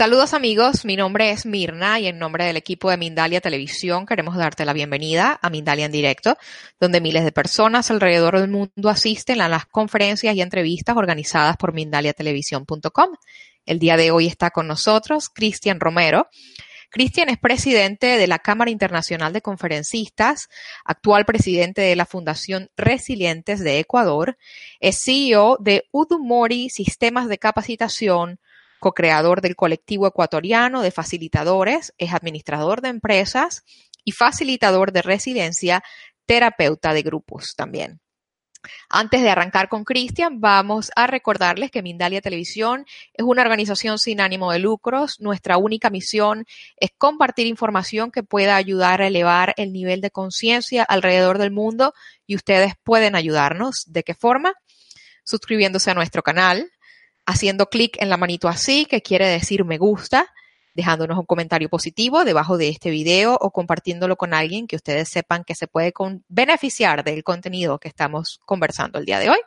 Saludos amigos, mi nombre es Mirna y en nombre del equipo de Mindalia Televisión queremos darte la bienvenida a Mindalia en directo, donde miles de personas alrededor del mundo asisten a las conferencias y entrevistas organizadas por mindaliatelevisión.com. El día de hoy está con nosotros Cristian Romero. Cristian es presidente de la Cámara Internacional de Conferencistas, actual presidente de la Fundación Resilientes de Ecuador, es CEO de Udumori Sistemas de Capacitación, co-creador del colectivo ecuatoriano de facilitadores, es administrador de empresas y facilitador de residencia, terapeuta de grupos también. Antes de arrancar con Cristian, vamos a recordarles que Mindalia Televisión es una organización sin ánimo de lucros. Nuestra única misión es compartir información que pueda ayudar a elevar el nivel de conciencia alrededor del mundo y ustedes pueden ayudarnos. ¿De qué forma? Suscribiéndose a nuestro canal, haciendo clic en la manito así, que quiere decir me gusta, dejándonos un comentario positivo debajo de este video o compartiéndolo con alguien que ustedes sepan que se puede beneficiar del contenido que estamos conversando el día de hoy.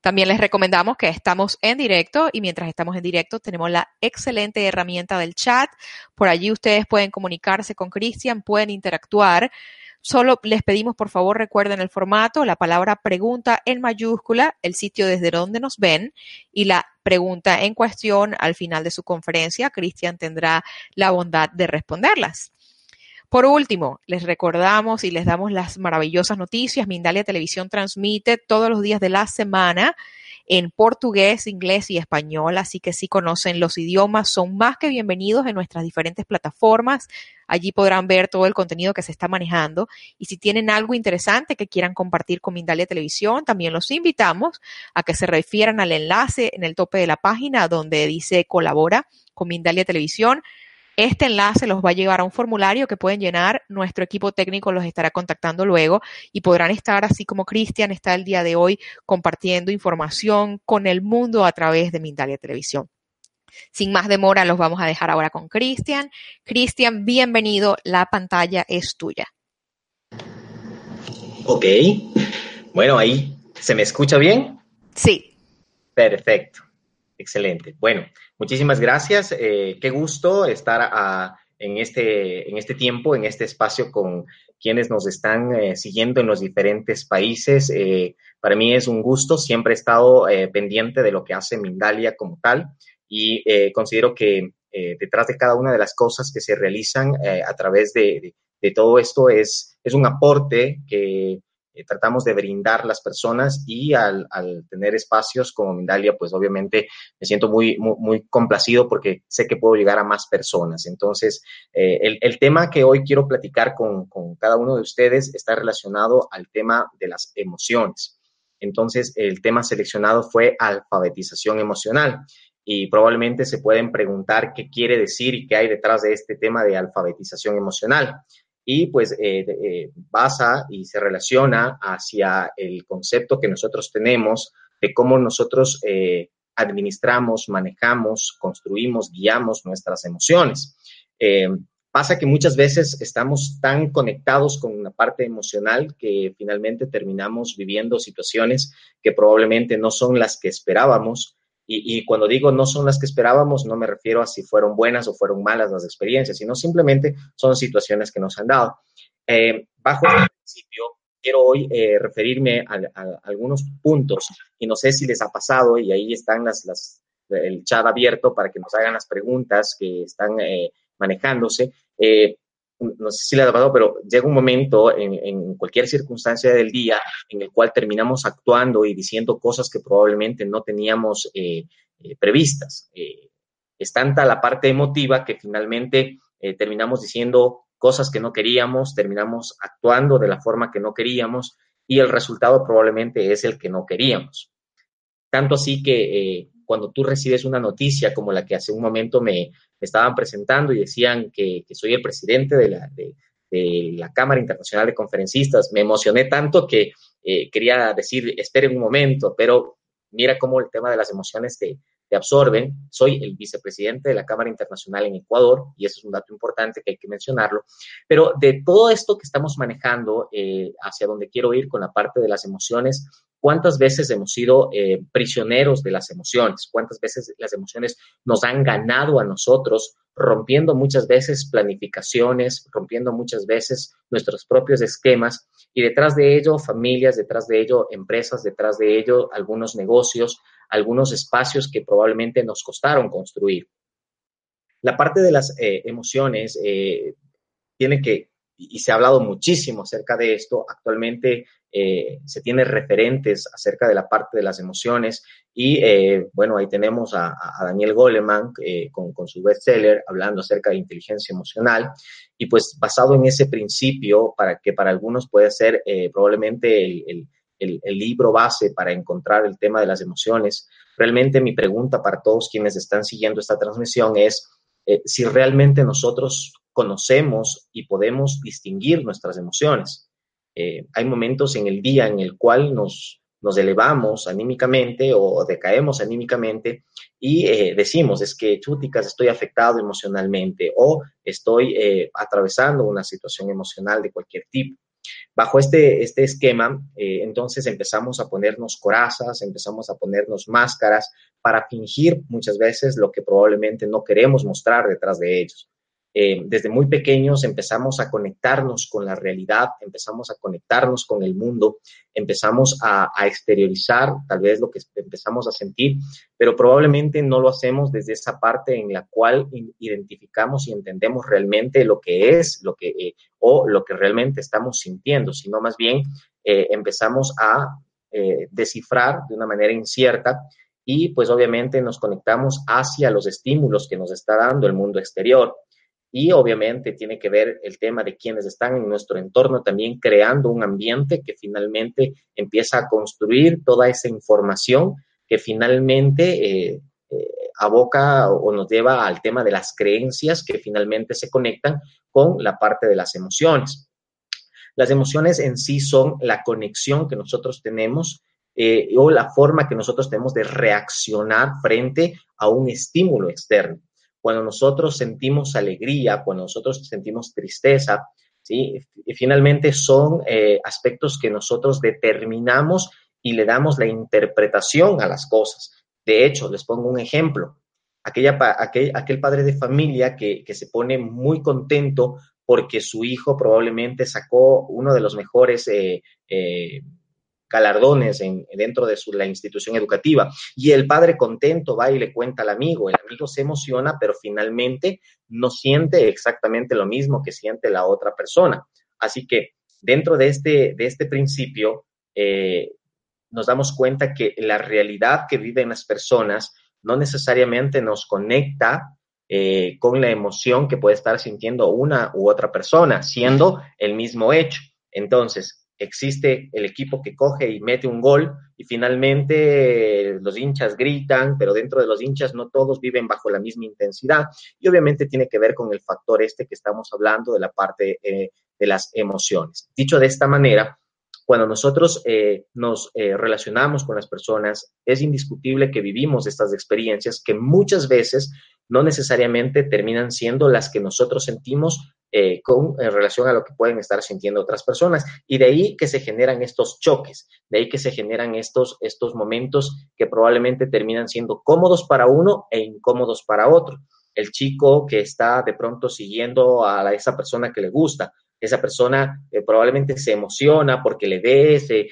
También les recomendamos que estamos en directo y mientras estamos en directo tenemos la excelente herramienta del chat. Por allí ustedes pueden comunicarse con Cristian, pueden interactuar. Solo les pedimos, por favor, recuerden el formato, la palabra pregunta en mayúscula, el sitio desde donde nos ven y la pregunta en cuestión al final de su conferencia. Cristian tendrá la bondad de responderlas. Por último, les recordamos y les damos las maravillosas noticias. Mindalia Televisión transmite todos los días de la semana en portugués, inglés y español, así que si conocen los idiomas, son más que bienvenidos en nuestras diferentes plataformas. Allí podrán ver todo el contenido que se está manejando y si tienen algo interesante que quieran compartir con Mindalia Televisión, también los invitamos a que se refieran al enlace en el tope de la página donde dice colabora con Mindalia Televisión. Este enlace los va a llevar a un formulario que pueden llenar. Nuestro equipo técnico los estará contactando luego y podrán estar, así como Cristian está el día de hoy, compartiendo información con el mundo a través de Mindalia Televisión. Sin más demora, los vamos a dejar ahora con Cristian. Cristian, bienvenido. La pantalla es tuya. Ok. Bueno, ahí, ¿se me escucha bien? Sí. Perfecto. Excelente. Bueno, muchísimas gracias. Eh, qué gusto estar en, este, en este tiempo, en este espacio con quienes nos están eh, siguiendo en los diferentes países. Eh, para mí es un gusto. Siempre he estado pendiente de lo que hace Mindalia como tal y considero que detrás de cada una de las cosas que se realizan a través de, de, todo esto es, es un aporte que eh, tratamos de brindar las personas y al, tener espacios como Mindalia, pues obviamente me siento muy, muy, complacido porque sé que puedo llegar a más personas. Entonces, eh, el, tema que hoy quiero platicar con, con cada uno de ustedes está relacionado al tema de las emociones. Entonces, el tema seleccionado fue alfabetización emocional y probablemente se pueden preguntar qué quiere decir y qué hay detrás de este tema de alfabetización emocional y pues eh, eh, basa y se relaciona hacia el concepto que nosotros tenemos de cómo nosotros eh, administramos, manejamos, construimos, guiamos nuestras emociones. pasa que muchas veces estamos tan conectados con una parte emocional que finalmente terminamos viviendo situaciones que probablemente no son las que esperábamos y, cuando digo no son las que esperábamos, no me refiero a si fueron buenas o fueron malas las experiencias, sino simplemente son situaciones que nos han dado. Eh, bajo este principio, quiero hoy eh, referirme a, algunos puntos y no sé si les ha pasado y ahí están las, las, el chat abierto para que nos hagan las preguntas que están eh, manejándose. No sé si le ha pasado, pero llega un momento en, cualquier circunstancia del día en el cual terminamos actuando y diciendo cosas que probablemente no teníamos eh, eh, previstas. Eh, es tanta la parte emotiva que finalmente terminamos diciendo cosas que no queríamos, terminamos actuando de la forma que no queríamos y el resultado probablemente es el que no queríamos. Tanto así que cuando tú recibes una noticia como la que hace un momento me, estaban presentando y decían que, soy el presidente de la, de, la, Cámara Internacional de Conferencistas, me emocioné tanto que eh, quería decir, esperen un momento, pero mira cómo el tema de las emociones te, te absorben. Soy el vicepresidente de la Cámara Internacional en Ecuador y eso es un dato importante que hay que mencionarlo. Pero de todo esto que estamos manejando, eh, hacia donde quiero ir con la parte de las emociones, ¿cuántas veces hemos sido eh, prisioneros de las emociones? ¿Cuántas veces las emociones nos han ganado a nosotros, rompiendo muchas veces planificaciones, rompiendo muchas veces nuestros propios esquemas? Y detrás de ello, familias, detrás de ello, empresas, detrás de ello, algunos negocios, algunos espacios que probablemente nos costaron construir. La parte de las eh, emociones eh, tiene que, y se ha hablado muchísimo acerca de esto, actualmente eh, se tiene referentes acerca de la parte de las emociones y bueno, ahí tenemos a, Daniel Goleman con, con, su bestseller hablando acerca de inteligencia emocional y pues basado en ese principio para que para algunos puede ser probablemente el el, libro base para encontrar el tema de las emociones. Realmente mi pregunta para todos quienes están siguiendo esta transmisión es eh, si realmente nosotros conocemos y podemos distinguir nuestras emociones. Eh, hay momentos en el día en el cual nos, nos elevamos anímicamente o decaemos anímicamente y eh, decimos, es que chúticas, estoy afectado emocionalmente o estoy atravesando una situación emocional de cualquier tipo. Bajo este, este esquema, eh, entonces empezamos a ponernos corazas, empezamos a ponernos máscaras para fingir muchas veces lo que probablemente no queremos mostrar detrás de ellos. Eh, desde muy pequeños empezamos a conectarnos con la realidad, empezamos a conectarnos con el mundo, empezamos a, exteriorizar tal vez lo que empezamos a sentir, pero probablemente no lo hacemos desde esa parte en la cual identificamos y entendemos realmente lo que es, lo que, eh, o lo que realmente estamos sintiendo, sino más bien eh, empezamos a descifrar de una manera incierta y pues obviamente nos conectamos hacia los estímulos que nos está dando el mundo exterior y obviamente tiene que ver el tema de quienes están en nuestro entorno también creando un ambiente que finalmente empieza a construir toda esa información que finalmente eh, eh, aboca o nos lleva al tema de las creencias que finalmente se conectan con la parte de las emociones. Las emociones en sí son la conexión que nosotros tenemos eh, o la forma que nosotros tenemos de reaccionar frente a un estímulo externo cuando nosotros sentimos alegría, cuando nosotros sentimos tristeza, ¿sí? Y finalmente son eh, aspectos que nosotros determinamos y le damos la interpretación a las cosas. De hecho, les pongo un ejemplo. Aquella, aquel, aquel padre de familia que, que se pone muy contento porque su hijo probablemente sacó uno de los mejores eh, eh, galardones en, dentro de la institución educativa. Y el padre contento va y le cuenta al amigo, el amigo se emociona, pero finalmente no siente exactamente lo mismo que siente la otra persona. Así que dentro de este, de este principio, eh, nos damos cuenta que la realidad que viven las personas no necesariamente nos conecta eh, con la emoción que puede estar sintiendo una u otra persona, siendo el mismo hecho. Entonces, existe el equipo que coge y mete un gol y finalmente los hinchas gritan, pero dentro de los hinchas no todos viven bajo la misma intensidad y obviamente tiene que ver con el factor este que estamos hablando de la parte eh, de las emociones. Dicho de esta manera, cuando nosotros eh, nos eh, relacionamos con las personas, es indiscutible que vivimos estas experiencias que muchas veces no necesariamente terminan siendo las que nosotros sentimos eh, con en relación a lo que pueden estar sintiendo otras personas. Y de ahí que se generan estos choques, de ahí que se generan estos, estos momentos que probablemente terminan siendo cómodos para uno e incómodos para otro. El chico que está de pronto siguiendo a esa persona que le gusta, esa persona eh, probablemente se emociona porque le ve, se,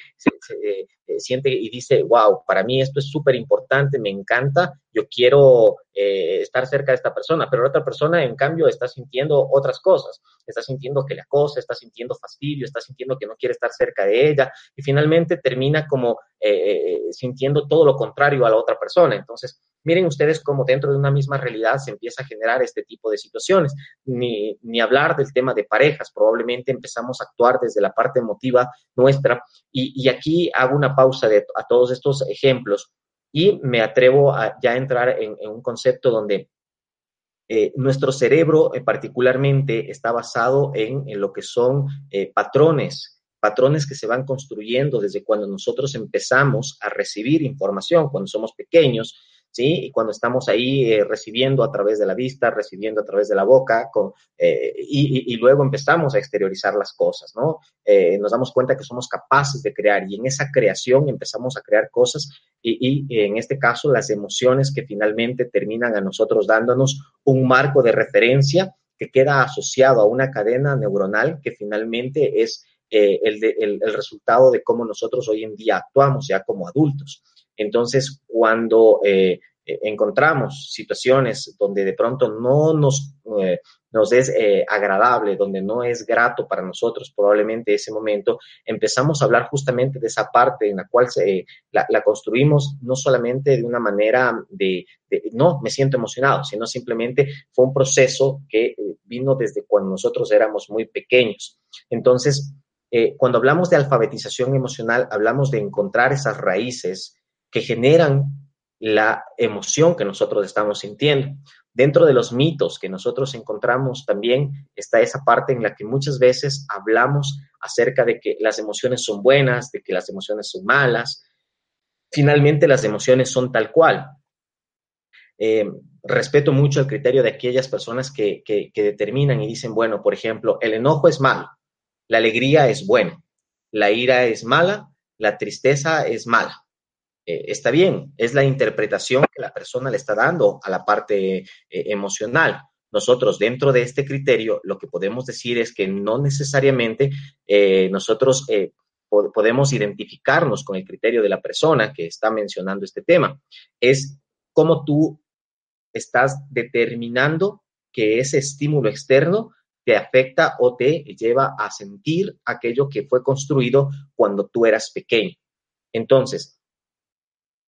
eh, siente y dice, wow, para mí esto es súper importante, me encanta, yo quiero eh, estar cerca de esta persona, pero la otra persona, en cambio, está sintiendo otras cosas, está sintiendo que le acosa, está sintiendo fastidio, está sintiendo que no quiere estar cerca de ella y finalmente termina como eh, sintiendo todo lo contrario a la otra persona. Entonces, miren ustedes cómo dentro de una misma realidad se empieza a generar este tipo de situaciones. Ni, ni hablar del tema de parejas, probablemente empezamos a actuar desde la parte emotiva nuestra y, aquí hago una pausa a todos estos ejemplos y me atrevo a ya entrar en, un concepto donde eh, nuestro cerebro eh, particularmente está basado en, lo que son eh, patrones, patrones que se van construyendo desde cuando nosotros empezamos a recibir información, cuando somos pequeños, ¿sí? Y cuando estamos ahí eh, recibiendo a través de la vista, recibiendo a través de la boca, eh, y, luego empezamos a exteriorizar las cosas, ¿no? Eh, nos damos cuenta que somos capaces de crear y en esa creación empezamos a crear cosas y, en este caso las emociones que finalmente terminan a nosotros dándonos un marco de referencia que queda asociado a una cadena neuronal que finalmente es el, el, resultado de cómo nosotros hoy en día actuamos ya como adultos. Entonces, cuando eh, eh, encontramos situaciones donde de pronto no nos, eh, nos es agradable, donde no es grato para nosotros probablemente ese momento, empezamos a hablar justamente de esa parte en la cual se, la, construimos no solamente de una manera de, no, me siento emocionado, sino simplemente fue un proceso que vino desde cuando nosotros éramos muy pequeños. Entonces, cuando hablamos de alfabetización emocional, hablamos de encontrar esas raíces que generan la emoción que nosotros estamos sintiendo. Dentro de los mitos que nosotros encontramos también está esa parte en la que muchas veces hablamos acerca de que las emociones son buenas, de que las emociones son malas. Finalmente las emociones son tal cual. Eh, respeto mucho el criterio de aquellas personas que, que determinan y dicen, bueno, por ejemplo, el enojo es malo, la alegría es buena, la ira es mala, la tristeza es mala. Eh, está bien, es la interpretación que la persona le está dando a la parte eh, emocional. Nosotros dentro de este criterio lo que podemos decir es que no necesariamente eh, nosotros podemos identificarnos con el criterio de la persona que está mencionando este tema. Es cómo tú estás determinando que ese estímulo externo te afecta o te lleva a sentir aquello que fue construido cuando tú eras pequeño. Entonces,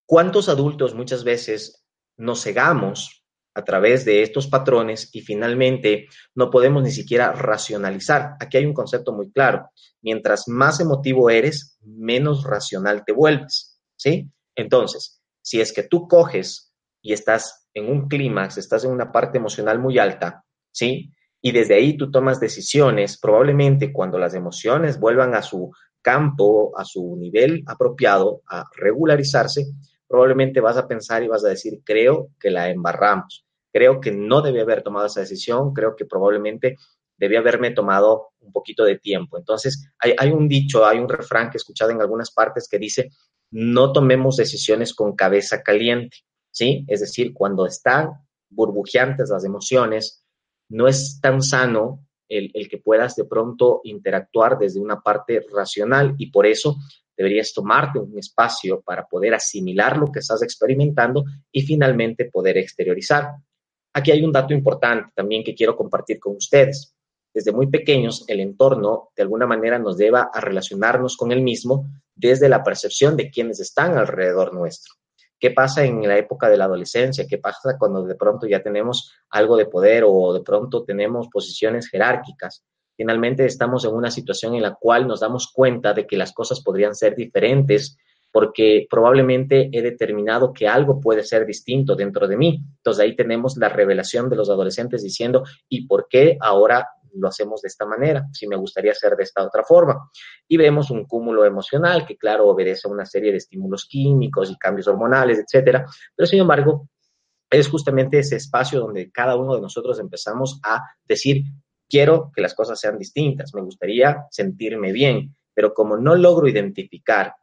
¿Cuántos adultos muchas veces nos cegamos a través de estos patrones y finalmente no podemos ni siquiera racionalizar? Aquí hay un concepto muy claro. Mientras más emotivo eres, menos racional te vuelves, ¿sí? Entonces, si es que tú coges y estás en un clímax, estás en una parte emocional muy alta, ¿sí? Y desde ahí tú tomas decisiones, probablemente cuando las emociones vuelvan a su campo, a su nivel apropiado, a regularizarse, probablemente vas a pensar y vas a decir, creo que la embarramos, creo que no debí haber tomado esa decisión, creo que probablemente debí haberme tomado un poquito de tiempo. Entonces, hay, un dicho, hay un refrán que he escuchado en algunas partes que dice, no tomemos decisiones con cabeza caliente, ¿sí? Es decir, cuando están burbujeantes las emociones, no es tan sano el, el, que puedas de pronto interactuar desde una parte racional y por eso deberías tomarte un espacio para poder asimilar lo que estás experimentando y finalmente poder exteriorizar. Aquí hay un dato importante también que quiero compartir con ustedes. Desde muy pequeños, el entorno de alguna manera nos lleva a relacionarnos con el mismo desde la percepción de quienes están alrededor nuestro. ¿Qué pasa en la época de la adolescencia? ¿Qué pasa cuando de pronto ya tenemos algo de poder o de pronto tenemos posiciones jerárquicas? Finalmente estamos en una situación en la cual nos damos cuenta de que las cosas podrían ser diferentes porque probablemente he determinado que algo puede ser distinto dentro de mí. Entonces ahí tenemos la revelación de los adolescentes diciendo, ¿y por qué ahora lo hacemos de esta manera? Si me gustaría hacer de esta otra forma. Y vemos un cúmulo emocional que, claro, obedece a una serie de estímulos químicos y cambios hormonales, etcétera. Pero sin embargo, es justamente ese espacio donde cada uno de nosotros empezamos a decir, quiero que las cosas sean distintas, me gustaría sentirme bien, pero como no logro identificar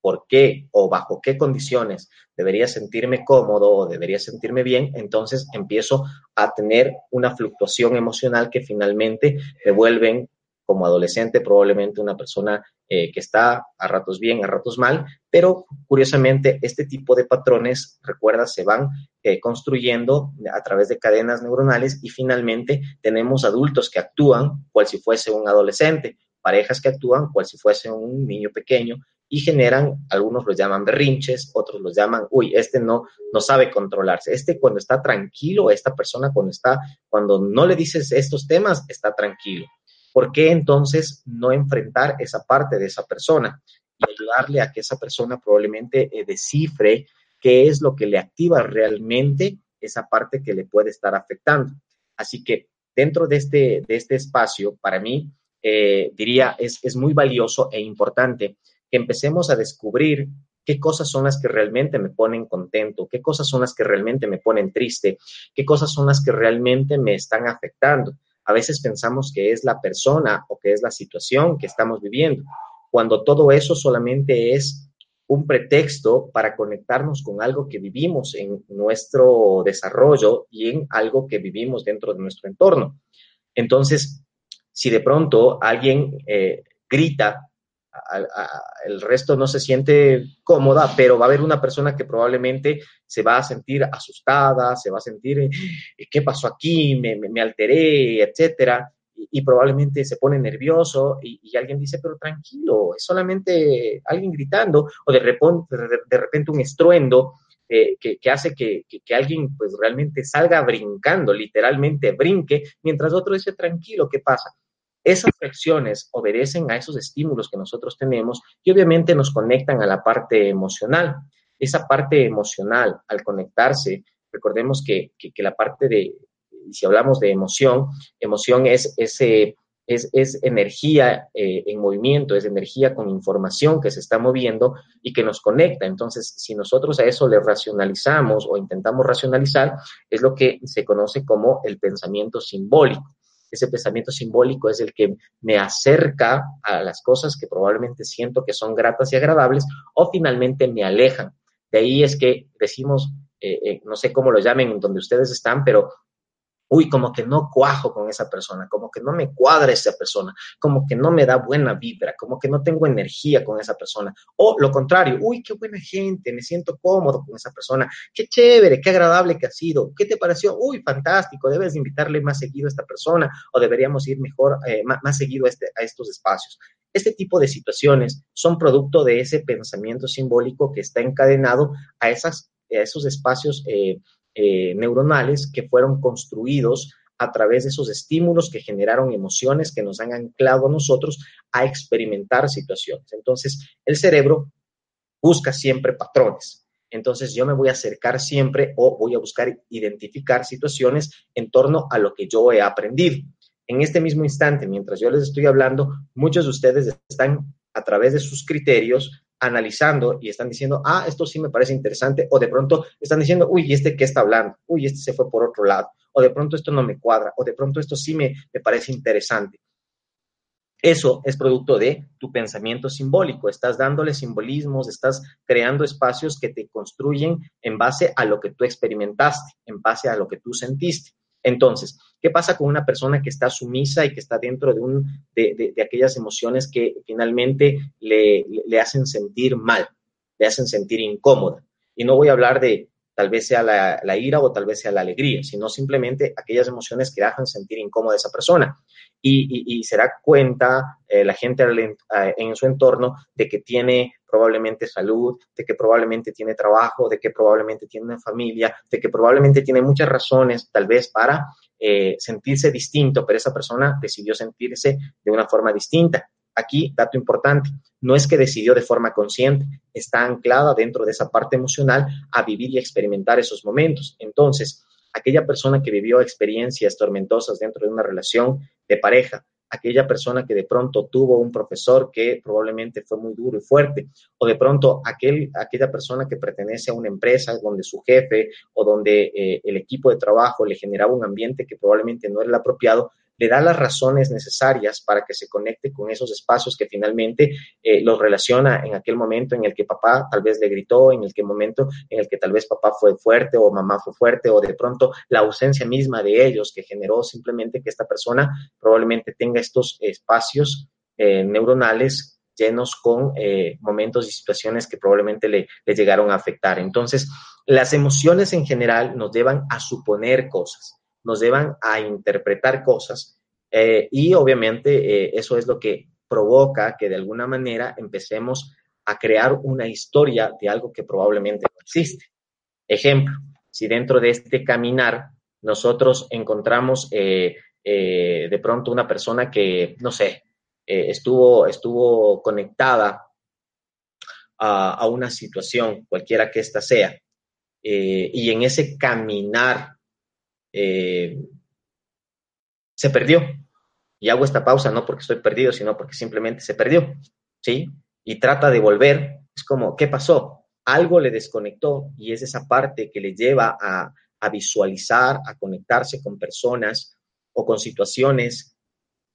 por qué o bajo qué condiciones debería sentirme cómodo o debería sentirme bien, entonces empiezo a tener una fluctuación emocional que finalmente me vuelven como adolescente probablemente una persona eh, que está a ratos bien, a ratos mal, pero curiosamente este tipo de patrones, recuerda, se van eh, construyendo a través de cadenas neuronales y finalmente tenemos adultos que actúan cual si fuese un adolescente, parejas que actúan cual si fuese un niño pequeño y generan, algunos los llaman berrinches, otros los llaman, uy, este no, no sabe controlarse. Este cuando está tranquilo, esta persona cuando está, cuando no le dices estos temas, está tranquilo. ¿Por qué entonces no enfrentar esa parte de esa persona y ayudarle a que esa persona probablemente eh, descifre qué es lo que le activa realmente esa parte que le puede estar afectando? Así que dentro de este, de este espacio, para mí, eh, diría, es, es muy valioso e importante que empecemos a descubrir qué cosas son las que realmente me ponen contento, qué cosas son las que realmente me ponen triste, qué cosas son las que realmente me están afectando. A veces pensamos que es la persona o que es la situación que estamos viviendo, cuando todo eso solamente es un pretexto para conectarnos con algo que vivimos en nuestro desarrollo y en algo que vivimos dentro de nuestro entorno. Entonces, si de pronto alguien eh, grita el resto no se siente cómoda, pero va a haber una persona que probablemente se va a sentir asustada, se va a sentir, eh, ¿qué pasó aquí? Me, me, alteré, etcétera. Y, probablemente se pone nervioso y, alguien dice, pero tranquilo, es solamente alguien gritando o de repente, de, repente un estruendo eh, que, que, hace que, que, alguien pues realmente salga brincando, literalmente brinque, mientras otro dice, tranquilo, ¿qué pasa? Esas reacciones obedecen a esos estímulos que nosotros tenemos y obviamente nos conectan a la parte emocional. Esa parte emocional, al conectarse, recordemos que, la parte de, si hablamos de emoción, emoción es ese... Es, es, energía eh, en movimiento, es energía con información que se está moviendo y que nos conecta. Entonces, si nosotros a eso le racionalizamos o intentamos racionalizar, es lo que se conoce como el pensamiento simbólico ese pensamiento simbólico es el que me acerca a las cosas que probablemente siento que son gratas y agradables o finalmente me alejan. De ahí es que decimos, eh, eh, no sé cómo lo llamen donde ustedes están, pero uy, como que no cuajo con esa persona, como que no me cuadra esa persona, como que no me da buena vibra, como que no tengo energía con esa persona. O lo contrario, uy, qué buena gente, me siento cómodo con esa persona, qué chévere, qué agradable que ha sido, ¿qué te pareció? Uy, fantástico, debes invitarle más seguido a esta persona o deberíamos ir mejor, eh, más, seguido a, este, a estos espacios. Este tipo de situaciones son producto de ese pensamiento simbólico que está encadenado a esos espacios. Eh, eh, neuronales que fueron construidos a través de esos estímulos que generaron emociones que nos han anclado a nosotros a experimentar situaciones. Entonces, el cerebro busca siempre patrones. Entonces, yo me voy a acercar siempre o voy a buscar identificar situaciones en torno a lo que yo he aprendido. En este mismo instante, mientras yo les estoy hablando, muchos de ustedes están a través de sus criterios analizando y están diciendo, ah, esto sí me parece interesante, o de pronto están diciendo, uy, ¿y este qué está hablando? Uy, este se fue por otro lado, o de pronto esto no me cuadra, o de pronto esto sí me, me parece interesante. Eso es producto de tu pensamiento simbólico. Estás dándole simbolismos, estás creando espacios que te construyen en base a lo que tú experimentaste, en base a lo que tú sentiste. Entonces, ¿qué pasa con una persona que está sumisa y que está dentro de, un, de, aquellas emociones que finalmente le, le, hacen sentir mal, le hacen sentir incómoda? Y no voy a hablar de tal vez sea la, ira o tal vez sea la alegría, sino simplemente aquellas emociones que hacen sentir incómoda a esa persona. Y, se da cuenta eh, la gente en su entorno de que tiene probablemente salud, de que probablemente tiene trabajo, de que probablemente tiene una familia, de que probablemente tiene muchas razones tal vez para eh, sentirse distinto, pero esa persona decidió sentirse de una forma distinta. Aquí, dato importante, no es que decidió de forma consciente, está anclada dentro de esa parte emocional a vivir y experimentar esos momentos. Entonces, aquella persona que vivió experiencias tormentosas dentro de una relación de pareja, aquella persona que de pronto tuvo un profesor que probablemente fue muy duro y fuerte, o de pronto aquel, aquella persona que pertenece a una empresa donde su jefe o donde eh, el equipo de trabajo le generaba un ambiente que probablemente no era el apropiado, le da las razones necesarias para que se conecte con esos espacios que finalmente eh, los relaciona en aquel momento en el que papá tal vez le gritó, en el que momento en el que tal vez papá fue fuerte o mamá fue fuerte o de pronto la ausencia misma de ellos que generó simplemente que esta persona probablemente tenga estos espacios eh, neuronales llenos con eh, momentos y situaciones que probablemente le, le, llegaron a afectar. Entonces, las emociones en general nos llevan a suponer cosas, nos llevan a interpretar cosas eh, y obviamente eh, eso es lo que provoca que de alguna manera empecemos a crear una historia de algo que probablemente no existe. Ejemplo, si dentro de este caminar nosotros encontramos eh, de pronto una persona que, no sé, estuvo, estuvo conectada a, una situación, cualquiera que ésta sea, y en ese caminar se perdió, y hago esta pausa no porque estoy perdido, sino porque simplemente se perdió, ¿sí? Y trata de volver, es como, ¿qué pasó? Algo le desconectó y es esa parte que le lleva a, a visualizar, a conectarse con personas o con situaciones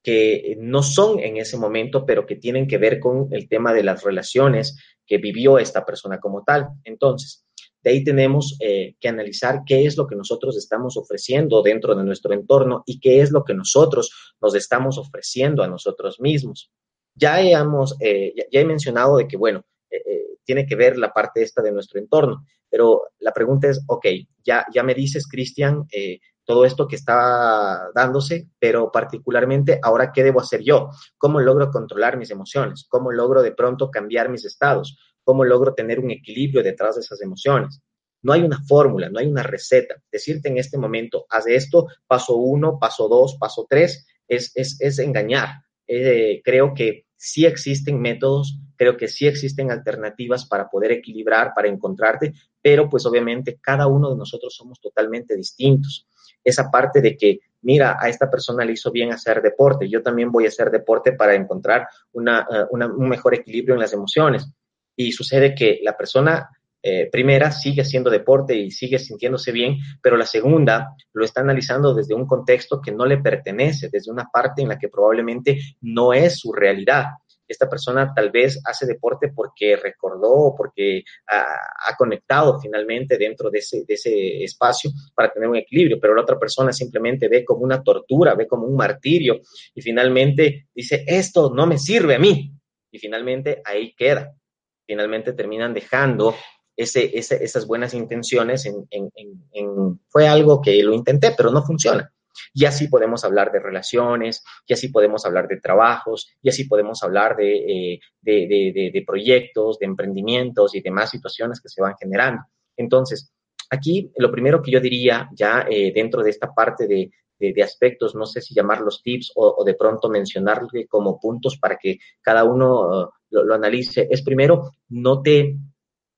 que no son en ese momento, pero que tienen que ver con el tema de las relaciones que vivió esta persona como tal. Entonces, de ahí tenemos eh, que analizar qué es lo que nosotros estamos ofreciendo dentro de nuestro entorno y qué es lo que nosotros nos estamos ofreciendo a nosotros mismos. Ya, hemos, eh, ya, he mencionado de que, bueno, eh, tiene que ver la parte esta de nuestro entorno, pero la pregunta es, ok, ya, ya me dices, Cristian, todo esto que está dándose, pero particularmente ahora, ¿qué debo hacer yo? ¿Cómo logro controlar mis emociones? ¿Cómo logro de pronto cambiar mis estados? ¿Cómo logro tener un equilibrio detrás de esas emociones? No hay una fórmula, no hay una receta. Decirte en este momento, haz esto, paso uno, paso dos, paso tres, es, es, engañar. Eh, creo que sí existen métodos, creo que sí existen alternativas para poder equilibrar, para encontrarte, pero pues obviamente cada uno de nosotros somos totalmente distintos. Esa parte de que, mira, a esta persona le hizo bien hacer deporte, yo también voy a hacer deporte para encontrar eh, un mejor equilibrio en las emociones y sucede que la persona eh, primera sigue haciendo deporte y sigue sintiéndose bien, pero la segunda lo está analizando desde un contexto que no le pertenece, desde una parte en la que probablemente no es su realidad. Esta persona tal vez hace deporte porque recordó, porque ha, conectado finalmente dentro de ese espacio para tener un equilibrio, pero la otra persona simplemente ve como una tortura, ve como un martirio y finalmente dice, esto no me sirve a mí. Y finalmente ahí queda finalmente terminan dejando ese, esas buenas intenciones en, fue algo que lo intenté, pero no funciona. Y así podemos hablar de relaciones, y así podemos hablar de trabajos, y así podemos hablar de, eh, de, proyectos, de emprendimientos y demás situaciones que se van generando. Entonces, aquí lo primero que yo diría ya eh, dentro de esta parte de, de, aspectos, no sé si llamarlos tips o, de pronto mencionarle como puntos para que cada uno lo, analice, es primero, no te,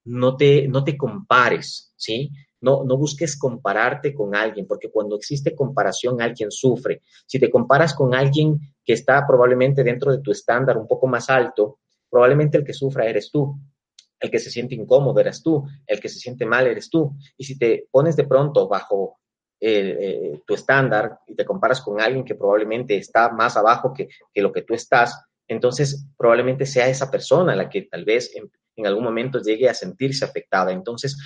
no te, no te compares, ¿sí? No, no busques compararte con alguien, porque cuando existe comparación, alguien sufre. Si te comparas con alguien que está probablemente dentro de tu estándar un poco más alto, probablemente el que sufra eres tú. El que se siente incómodo eres tú, el que se siente mal eres tú. Y si te pones de pronto bajo eh, tu estándar y te comparas con alguien que probablemente está más abajo que, que, lo que tú estás, entonces probablemente sea esa persona la que tal vez en, algún momento llegue a sentirse afectada. Entonces,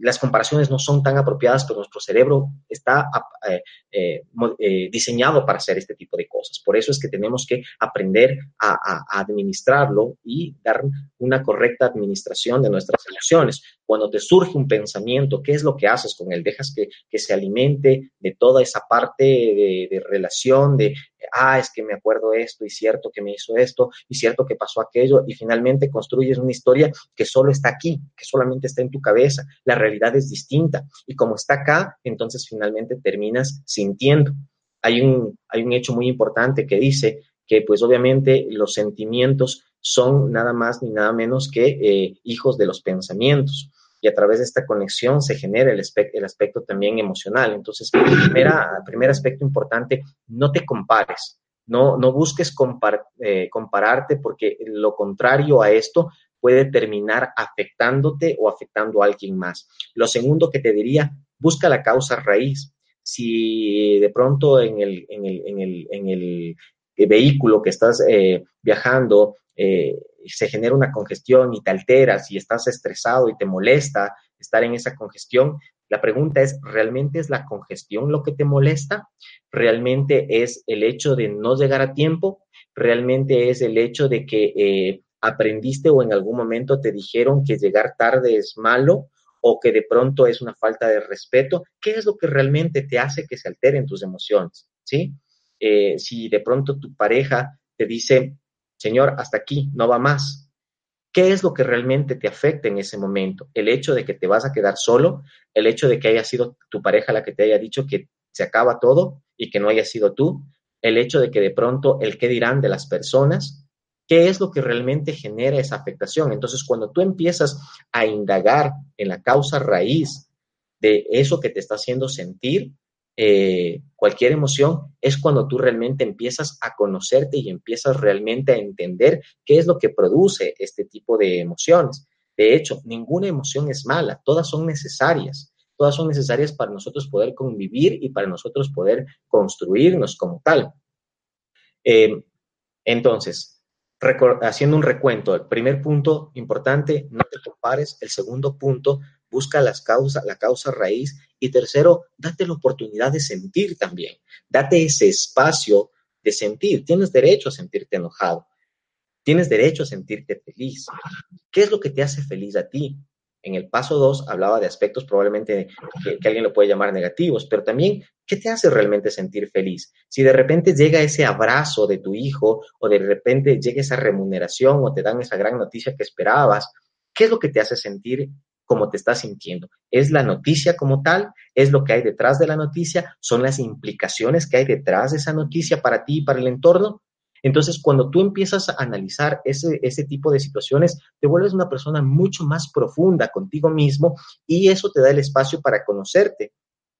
las comparaciones no son tan apropiadas, pero nuestro cerebro está eh, eh, eh, diseñado para hacer este tipo de cosas. Por eso es que tenemos que aprender a, administrarlo y dar una correcta administración de nuestras emociones. Cuando te surge un pensamiento, ¿qué es lo que haces con él? Dejas que, se alimente de toda esa parte de, de relación, de ah, es que me acuerdo esto y cierto que me hizo esto y cierto que pasó aquello y finalmente construyes una historia que solo está aquí, que solamente está en tu cabeza. La realidad es distinta y como está acá, entonces finalmente terminas sintiendo. Hay un, hay un hecho muy importante que dice que pues obviamente los sentimientos son nada más ni nada menos que eh, hijos de los pensamientos y a través de esta conexión se genera el, aspecto también emocional. Entonces, primera, primer aspecto importante, no te compares, no, no busques eh, compararte porque lo contrario a esto puede terminar afectándote o afectando a alguien más. Lo segundo que te diría, busca la causa raíz. si de pronto en el, en el, en el, en el vehículo que estás eh, viajando eh, se genera una congestión y te alteras y estás estresado y te molesta estar en esa congestión, la pregunta es, ¿realmente es la congestión lo que te molesta? ¿Realmente es el hecho de no llegar a tiempo? ¿Realmente es el hecho de que eh, aprendiste o en algún momento te dijeron que llegar tarde es malo? o que de pronto es una falta de respeto, ¿qué es lo que realmente te hace que se alteren tus emociones? ¿Sí? Eh, si de pronto tu pareja te dice, Señor, hasta aquí, no va más, ¿Qué es lo que realmente te afecta en ese momento? El hecho de que te vas a quedar solo, el hecho de que haya sido tu pareja la que te haya dicho que se acaba todo y que no haya sido tú, el hecho de que de pronto el qué dirán de las personas, ¿qué es lo que realmente genera esa afectación? Entonces, cuando tú empiezas a indagar en la causa raíz de eso que te está haciendo sentir, eh, cualquier emoción, es cuando tú realmente empiezas a conocerte y empiezas realmente a entender qué es lo que produce este tipo de emociones. De hecho, ninguna emoción es mala, todas son necesarias. Todas son necesarias para nosotros poder convivir y para nosotros poder construirnos como tal. Eh, entonces, haciendo un recuento, el primer punto importante, no te compares. El segundo punto, busca las causas, la causa raíz. Y tercero, date la oportunidad de sentir también. Date ese espacio de sentir. Tienes derecho a sentirte enojado. Tienes derecho a sentirte feliz. ¿Qué es lo que te hace feliz a ti? En el paso 2 hablaba de aspectos probablemente que, que, alguien lo puede llamar negativos, pero también, ¿qué te hace realmente sentir feliz? Si de repente llega ese abrazo de tu hijo o de repente llega esa remuneración o te dan esa gran noticia que esperabas, ¿qué es lo que te hace sentir cómo te estás sintiendo. Es la noticia como tal, es lo que hay detrás de la noticia, son las implicaciones que hay detrás de esa noticia para ti y para el entorno. Entonces, cuando tú empiezas a analizar ese, ese tipo de situaciones, te vuelves una persona mucho más profunda contigo mismo y eso te da el espacio para conocerte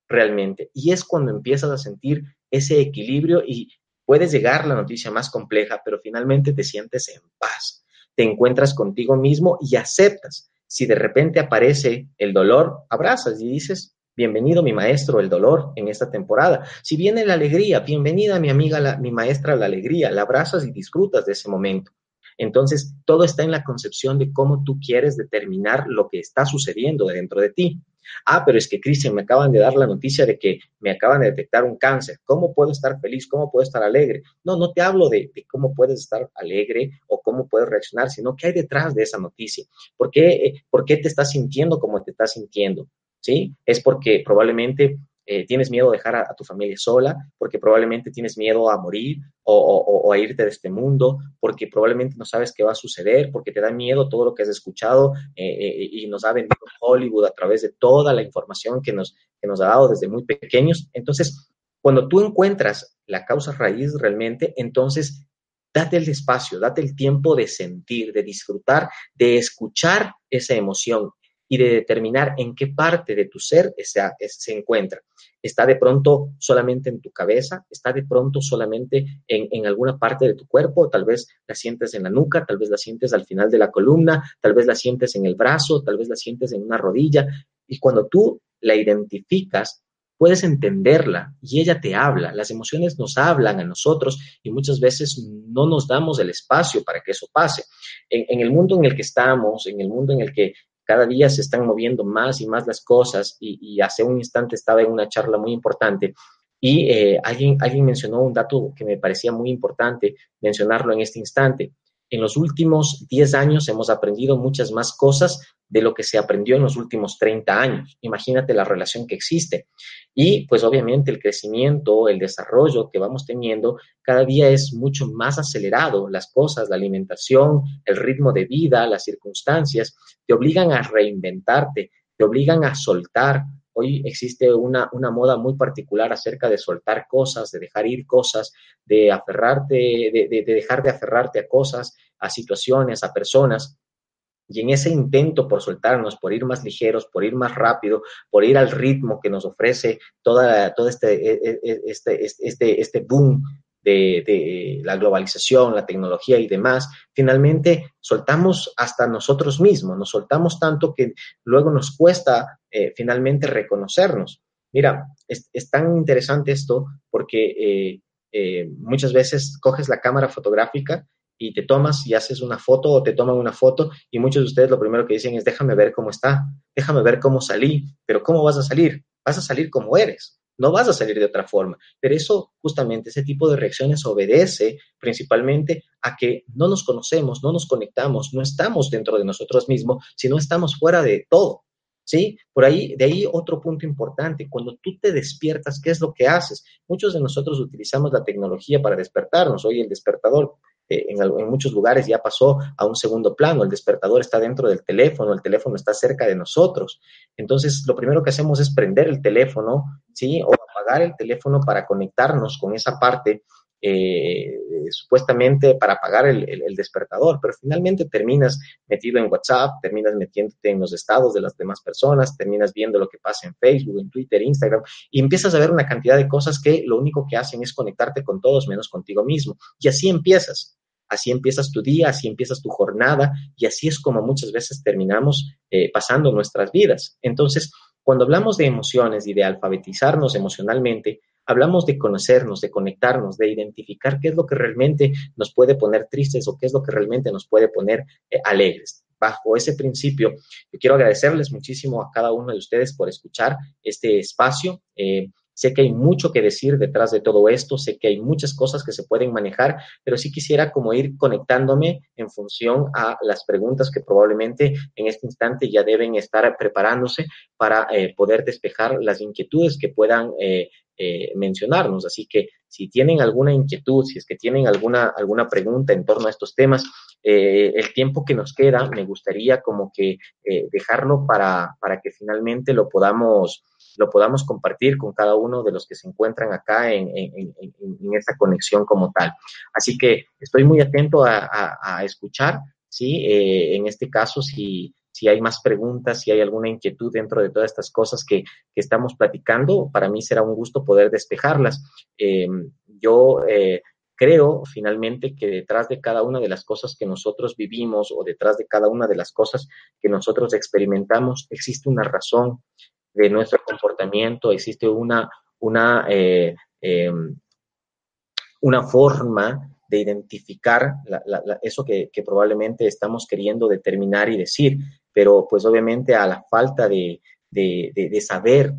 realmente. Y es cuando empiezas a sentir ese equilibrio y puedes llegar a la noticia más compleja, pero finalmente te sientes en paz, te encuentras contigo mismo y aceptas si de repente aparece el dolor, abrazas y dices, bienvenido mi maestro el dolor en esta temporada. Si viene la alegría, bienvenida mi amiga, la, mi maestra la alegría, la abrazas y disfrutas de ese momento. Entonces, todo está en la concepción de cómo tú quieres determinar lo que está sucediendo dentro de ti. Ah, pero es que, Cristian, me acaban de dar la noticia de que me acaban de detectar un cáncer. ¿Cómo puedo estar feliz? ¿Cómo puedo estar alegre? No, no te hablo de, cómo puedes estar alegre o cómo puedes reaccionar, sino qué hay detrás de esa noticia. ¿Por qué, eh, ¿Por qué te estás sintiendo como te estás sintiendo? ¿Sí? Es porque probablemente eh, tienes miedo a dejar a, tu familia sola, porque probablemente tienes miedo a morir o, a irte de este mundo, porque probablemente no sabes qué va a suceder, porque te da miedo todo lo que has escuchado eh, eh, y nos ha vendido Hollywood a través de toda la información que nos, que nos ha dado desde muy pequeños. Entonces, cuando tú encuentras la causa raíz realmente, entonces date el espacio, date el tiempo de sentir, de disfrutar, de escuchar esa emoción, y de determinar en qué parte de tu ser se, se encuentra. ¿Está de pronto solamente en tu cabeza? ¿Está de pronto solamente en, en, alguna parte de tu cuerpo? Tal vez la sientes en la nuca, tal vez la sientes al final de la columna, tal vez la sientes en el brazo, tal vez la sientes en una rodilla. Y cuando tú la identificas, puedes entenderla y ella te habla. Las emociones nos hablan a nosotros y muchas veces no nos damos el espacio para que eso pase. En, en, el mundo en el que estamos, en el mundo en el que cada día se están moviendo más y más las cosas y, hace un instante estaba en una charla muy importante y eh, alguien, alguien mencionó un dato que me parecía muy importante mencionarlo en este instante. En los últimos 10 años hemos aprendido muchas más cosas de lo que se aprendió en los últimos 30 años. Imagínate la relación que existe. Y pues obviamente el crecimiento, el desarrollo que vamos teniendo cada día es mucho más acelerado. Las cosas, la alimentación, el ritmo de vida, las circunstancias, te obligan a reinventarte, te obligan a soltar. Hoy existe una, una moda muy particular acerca de soltar cosas, de dejar ir cosas, de aferrarte, de, de, de dejar de aferrarte a cosas, a situaciones, a personas. Y en ese intento por soltarnos, por ir más ligeros, por ir más rápido, por ir al ritmo que nos ofrece toda, todo este, e, e, este, este, este boom de, la globalización, la tecnología y demás, finalmente soltamos hasta nosotros mismos, nos soltamos tanto que luego nos cuesta eh, finalmente reconocernos. Mira, es, tan interesante esto porque muchas veces coges la cámara fotográfica y te tomas y haces una foto o te toman una foto y muchos de ustedes lo primero que dicen es déjame ver cómo está, déjame ver cómo salí, pero ¿cómo vas a salir? Vas a salir como eres, no vas a salir de otra forma. Pero eso, justamente, ese tipo de reacciones obedece principalmente a que no nos conocemos, no nos conectamos, no estamos dentro de nosotros mismos, sino estamos fuera de todo. ¿Sí? Por ahí, de ahí otro punto importante, cuando tú te despiertas, ¿qué es lo que haces? Muchos de nosotros utilizamos la tecnología para despertarnos. Hoy el despertador eh, en, muchos lugares ya pasó a un segundo plano, el despertador está dentro del teléfono, el teléfono está cerca de nosotros. Entonces, lo primero que hacemos es prender el teléfono, ¿sí? O apagar el teléfono para conectarnos con esa parte eh, supuestamente para apagar el, despertador, pero finalmente terminas metido en WhatsApp, terminas metiéndote en los estados de las demás personas, terminas viendo lo que pasa en Facebook, en Twitter, Instagram, y empiezas a ver una cantidad de cosas que lo único que hacen es conectarte con todos menos contigo mismo. Y así empiezas. Así empiezas tu día, así empiezas tu jornada y así es como muchas veces terminamos eh, pasando nuestras vidas. Entonces, cuando hablamos de emociones y de alfabetizarnos emocionalmente, hablamos de conocernos, de conectarnos, de identificar qué es lo que realmente nos puede poner tristes o qué es lo que realmente nos puede poner eh, alegres. Bajo ese principio, yo quiero agradecerles muchísimo a cada uno de ustedes por escuchar este espacio. Eh, Sé que hay mucho que decir detrás de todo esto, sé que hay muchas cosas que se pueden manejar, pero sí quisiera como ir conectándome en función a las preguntas que probablemente en este instante ya deben estar preparándose para eh, poder despejar las inquietudes que puedan eh, eh, mencionarnos. Así que si tienen alguna inquietud, si es que tienen alguna, alguna pregunta en torno a estos temas, el tiempo que nos queda me gustaría como que dejarlo para, para que finalmente lo podamos lo podamos compartir con cada uno de los que se encuentran acá en, esta conexión como tal. Así que estoy muy atento a, escuchar, ¿sí? Eh, en este caso, si, si hay más preguntas, si hay alguna inquietud dentro de todas estas cosas que, que estamos platicando, para mí será un gusto poder despejarlas. Em, yo eh, creo finalmente que detrás de cada una de las cosas que nosotros vivimos o detrás de cada una de las cosas que nosotros experimentamos existe una razón, de nuestro comportamiento, existe una, una, eh, em, una forma de identificar eso que, probablemente estamos queriendo determinar y decir, pero pues obviamente a la falta de, saber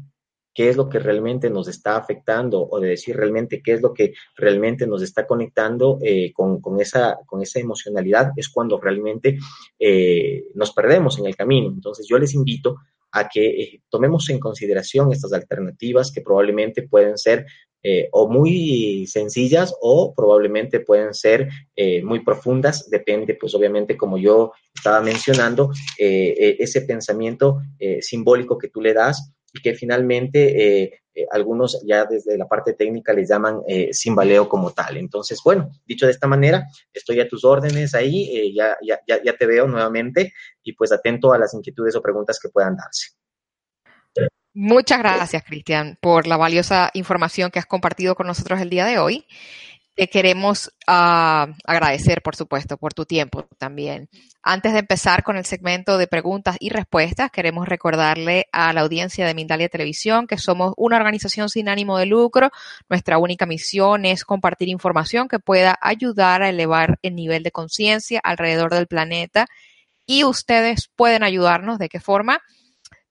qué es lo que realmente nos está afectando o de decir realmente qué es lo que realmente nos está conectando eh, con, esa, con esa emocionalidad, es cuando realmente eh, nos perdemos en el camino. Entonces yo les invito a que eh, tomemos en consideración estas alternativas que probablemente pueden ser eh, o muy sencillas o probablemente pueden ser eh, muy profundas, depende pues obviamente como yo estaba mencionando, ese pensamiento simbólico que tú le das y que finalmente algunos ya desde la parte técnica les llaman simbaleo como tal. Entonces, bueno, dicho de esta manera, estoy a tus órdenes ahí, ya, ya, ya te veo nuevamente y pues atento a las inquietudes o preguntas que puedan darse. Muchas gracias, Cristian, por la valiosa información que has compartido con nosotros el día de hoy. Te queremos ah, agradecer, por supuesto, por tu tiempo también. Antes de empezar con el segmento de preguntas y respuestas, queremos recordarle a la audiencia de Mindalia Televisión que somos una organización sin ánimo de lucro. Nuestra única misión es compartir información que pueda ayudar a elevar el nivel de conciencia alrededor del planeta y ustedes pueden ayudarnos. ¿De qué forma?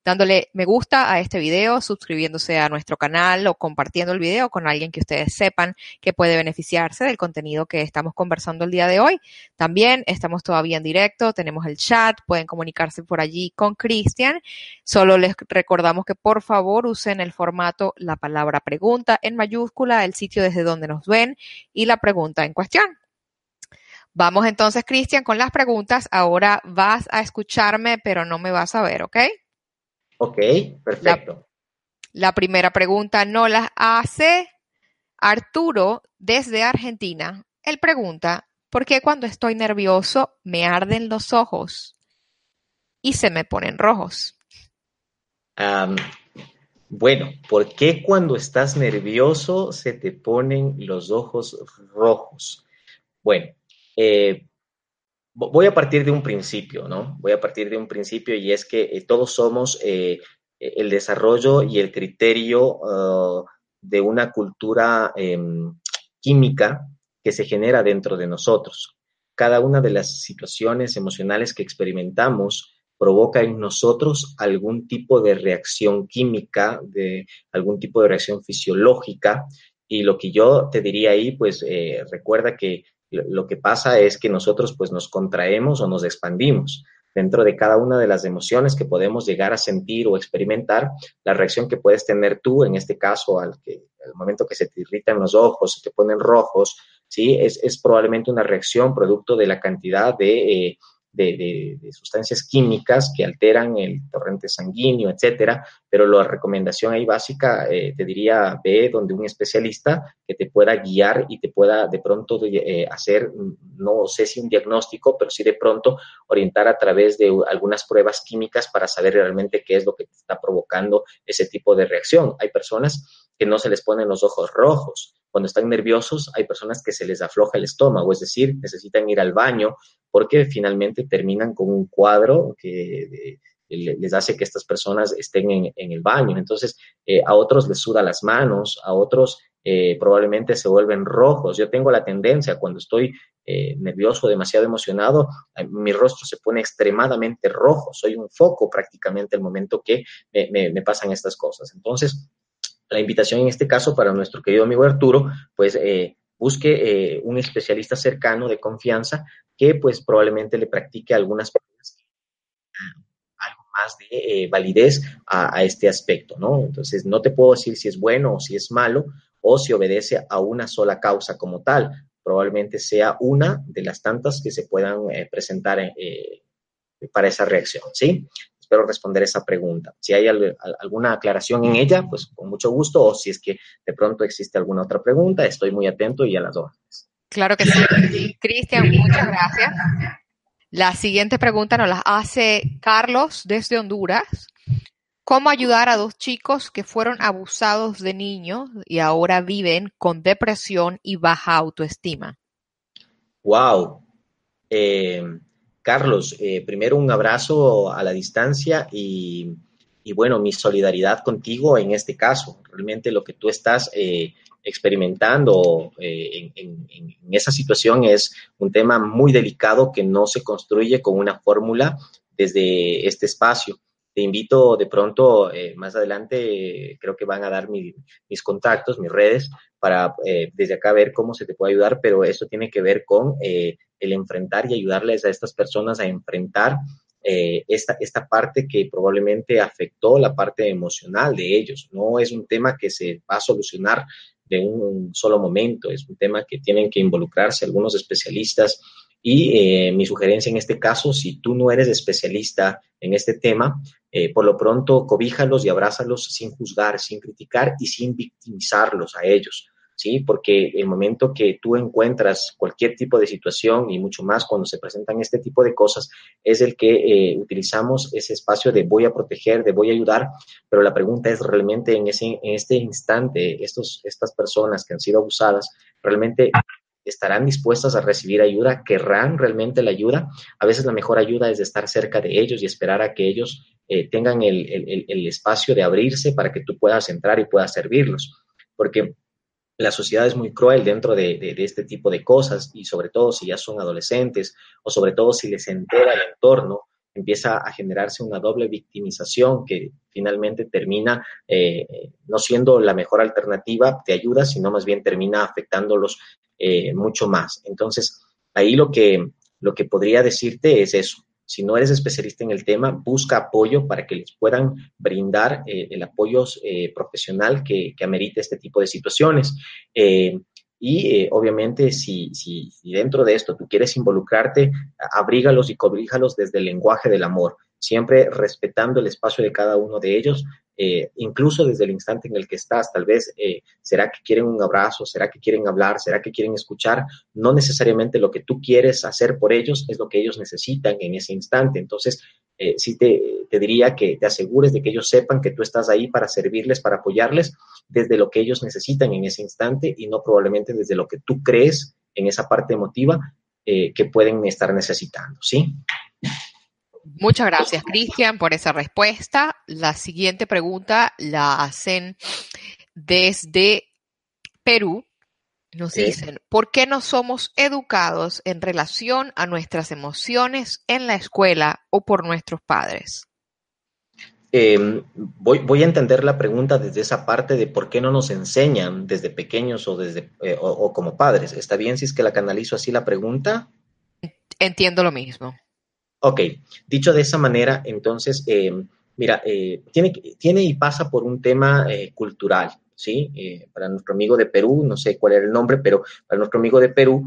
Dándole me gusta a este video, suscribiéndose a nuestro canal o compartiendo el video con alguien que ustedes sepan que puede beneficiarse del contenido que estamos conversando el día de hoy. También estamos todavía en directo, tenemos el chat, pueden comunicarse por allí con Cristian. Solo les recordamos que por favor usen el formato la palabra pregunta en mayúscula, el sitio desde donde nos ven y la pregunta en cuestión. Vamos entonces, Cristian, con las preguntas. Ahora vas a escucharme, pero no me vas a ver, ¿ok? Ok, perfecto. La, primera pregunta no la hace Arturo desde Argentina. Él pregunta, ¿por qué cuando estoy nervioso me arden los ojos y se me ponen rojos? bueno, ¿por qué cuando estás nervioso se te ponen los ojos rojos? Bueno, eh, voy a partir de un principio, ¿no? Voy a partir de un principio y es que eh, todos somos eh, el desarrollo y el criterio uh, de una cultura em, química que se genera dentro de nosotros. Cada una de las situaciones emocionales que experimentamos provoca en nosotros algún tipo de reacción química, de algún tipo de reacción fisiológica. Y lo que yo te diría ahí, pues eh, recuerda que lo que pasa es que nosotros pues nos contraemos o nos expandimos dentro de cada una de las emociones que podemos llegar a sentir o experimentar, la reacción que puedes tener tú, en este caso, al, que, al momento que se te irritan los ojos, se te ponen rojos, ¿sí? Es, es probablemente una reacción producto de la cantidad de eh, de, sustancias químicas que alteran el torrente sanguíneo, etcétera, pero la recomendación ahí básica eh, te diría ve donde un especialista que te pueda guiar y te pueda de pronto eh, hacer, no sé si un diagnóstico, pero sí de pronto orientar a través de algunas pruebas químicas para saber realmente qué es lo que te está provocando ese tipo de reacción. Hay personas que no se les ponen los ojos rojos, cuando están nerviosos hay personas que se les afloja el estómago, es decir, necesitan ir al baño porque finalmente terminan con un cuadro que les hace que estas personas estén en, el baño. Entonces, eh, a otros les suda las manos, a otros eh, probablemente se vuelven rojos. Yo tengo la tendencia, cuando estoy eh, nervioso, demasiado emocionado, mi rostro se pone extremadamente rojo. Soy un foco prácticamente el momento que me pasan estas cosas. Entonces, la invitación en este caso para nuestro querido amigo Arturo, pues eh, busque eh, un especialista cercano de confianza que pues probablemente le practique algunas algo más de eh, validez a, este aspecto, ¿no? Entonces, no te puedo decir si es bueno o si es malo o si obedece a una sola causa como tal. Probablemente sea una de las tantas que se puedan presentar para esa reacción, ¿sí? Espero responder esa pregunta. Si hay alguna aclaración en ella, pues con mucho gusto, o si es que de pronto existe alguna otra pregunta, estoy muy atento y a las dos. Claro que sí. Cristian, muchas gracias. La siguiente pregunta nos la hace Carlos desde Honduras. ¿Cómo ayudar a dos chicos que fueron abusados de niños y ahora viven con depresión y baja autoestima? Wow. Eh, Carlos, eh, primero un abrazo a la distancia y, bueno, mi solidaridad contigo en este caso. Realmente lo que tú estás eh, experimentando eh, en, esa situación es un tema muy delicado que no se construye con una fórmula desde este espacio. Te invito de pronto, más adelante, creo que van a dar mis contactos, mis redes, para desde acá ver cómo se te puede ayudar, pero eso tiene que ver con el enfrentar y ayudarles a estas personas a enfrentar eh, esta, esta parte que probablemente afectó la parte emocional de ellos. No es un tema que se va a solucionar de un solo momento, es un tema que tienen que involucrarse algunos especialistas y eh, mi sugerencia en este caso, si tú no eres especialista en este tema, eh, por lo pronto cobíjalos y abrázalos sin juzgar, sin criticar y sin victimizarlos a ellos. ¿sí? Porque el momento que tú encuentras cualquier tipo de situación y mucho más cuando se presentan este tipo de cosas, es el que eh, utilizamos ese espacio de voy a proteger, de voy a ayudar, pero la pregunta es realmente en, ese, en este instante, estos, estas personas que han sido abusadas, realmente estarán dispuestas a recibir ayuda, querrán realmente la ayuda. A veces la mejor ayuda es estar cerca de ellos y esperar a que ellos eh, tengan el, el, el, espacio de abrirse para que tú puedas entrar y puedas servirlos. Porque la sociedad es muy cruel dentro de, este tipo de cosas y sobre todo si ya son adolescentes o sobre todo si les entera el entorno, empieza a generarse una doble victimización que finalmente termina eh, no siendo la mejor alternativa de ayuda, sino más bien termina afectándolos eh, mucho más. Entonces, ahí lo que, lo que podría decirte es eso, si no eres especialista en el tema, busca apoyo para que les puedan brindar eh, el apoyo eh, profesional que, que, amerite este tipo de situaciones. Y obviamente, si, si, si, dentro de esto tú quieres involucrarte, abrígalos y cobríjalos desde el lenguaje del amor, siempre respetando el espacio de cada uno de ellos, eh, incluso desde el instante en el que estás, tal vez, eh, ¿será que quieren un abrazo? ¿Será que quieren hablar? ¿Será que quieren escuchar? No necesariamente lo que tú quieres hacer por ellos es lo que ellos necesitan en ese instante. Entonces, eh, sí te, te, diría que te asegures de que ellos sepan que tú estás ahí para servirles, para apoyarles desde lo que ellos necesitan en ese instante y no probablemente desde lo que tú crees en esa parte emotiva que pueden estar necesitando, ¿sí? Muchas gracias, Cristian, por esa respuesta. La siguiente pregunta la hacen desde Perú. Nos dicen, ¿por qué no somos educados en relación a nuestras emociones en la escuela o por nuestros padres? Em, voy, a entender la pregunta desde esa parte de por qué no nos enseñan desde pequeños o, desde, eh, o como padres. ¿Está bien si es que la canalizo así la pregunta? Entiendo lo mismo. Ok, dicho de esa manera, entonces, eh, mira, eh, tiene, y pasa por un tema eh, cultural, ¿sí? para nuestro amigo de Perú, no sé cuál era el nombre, pero para nuestro amigo de Perú,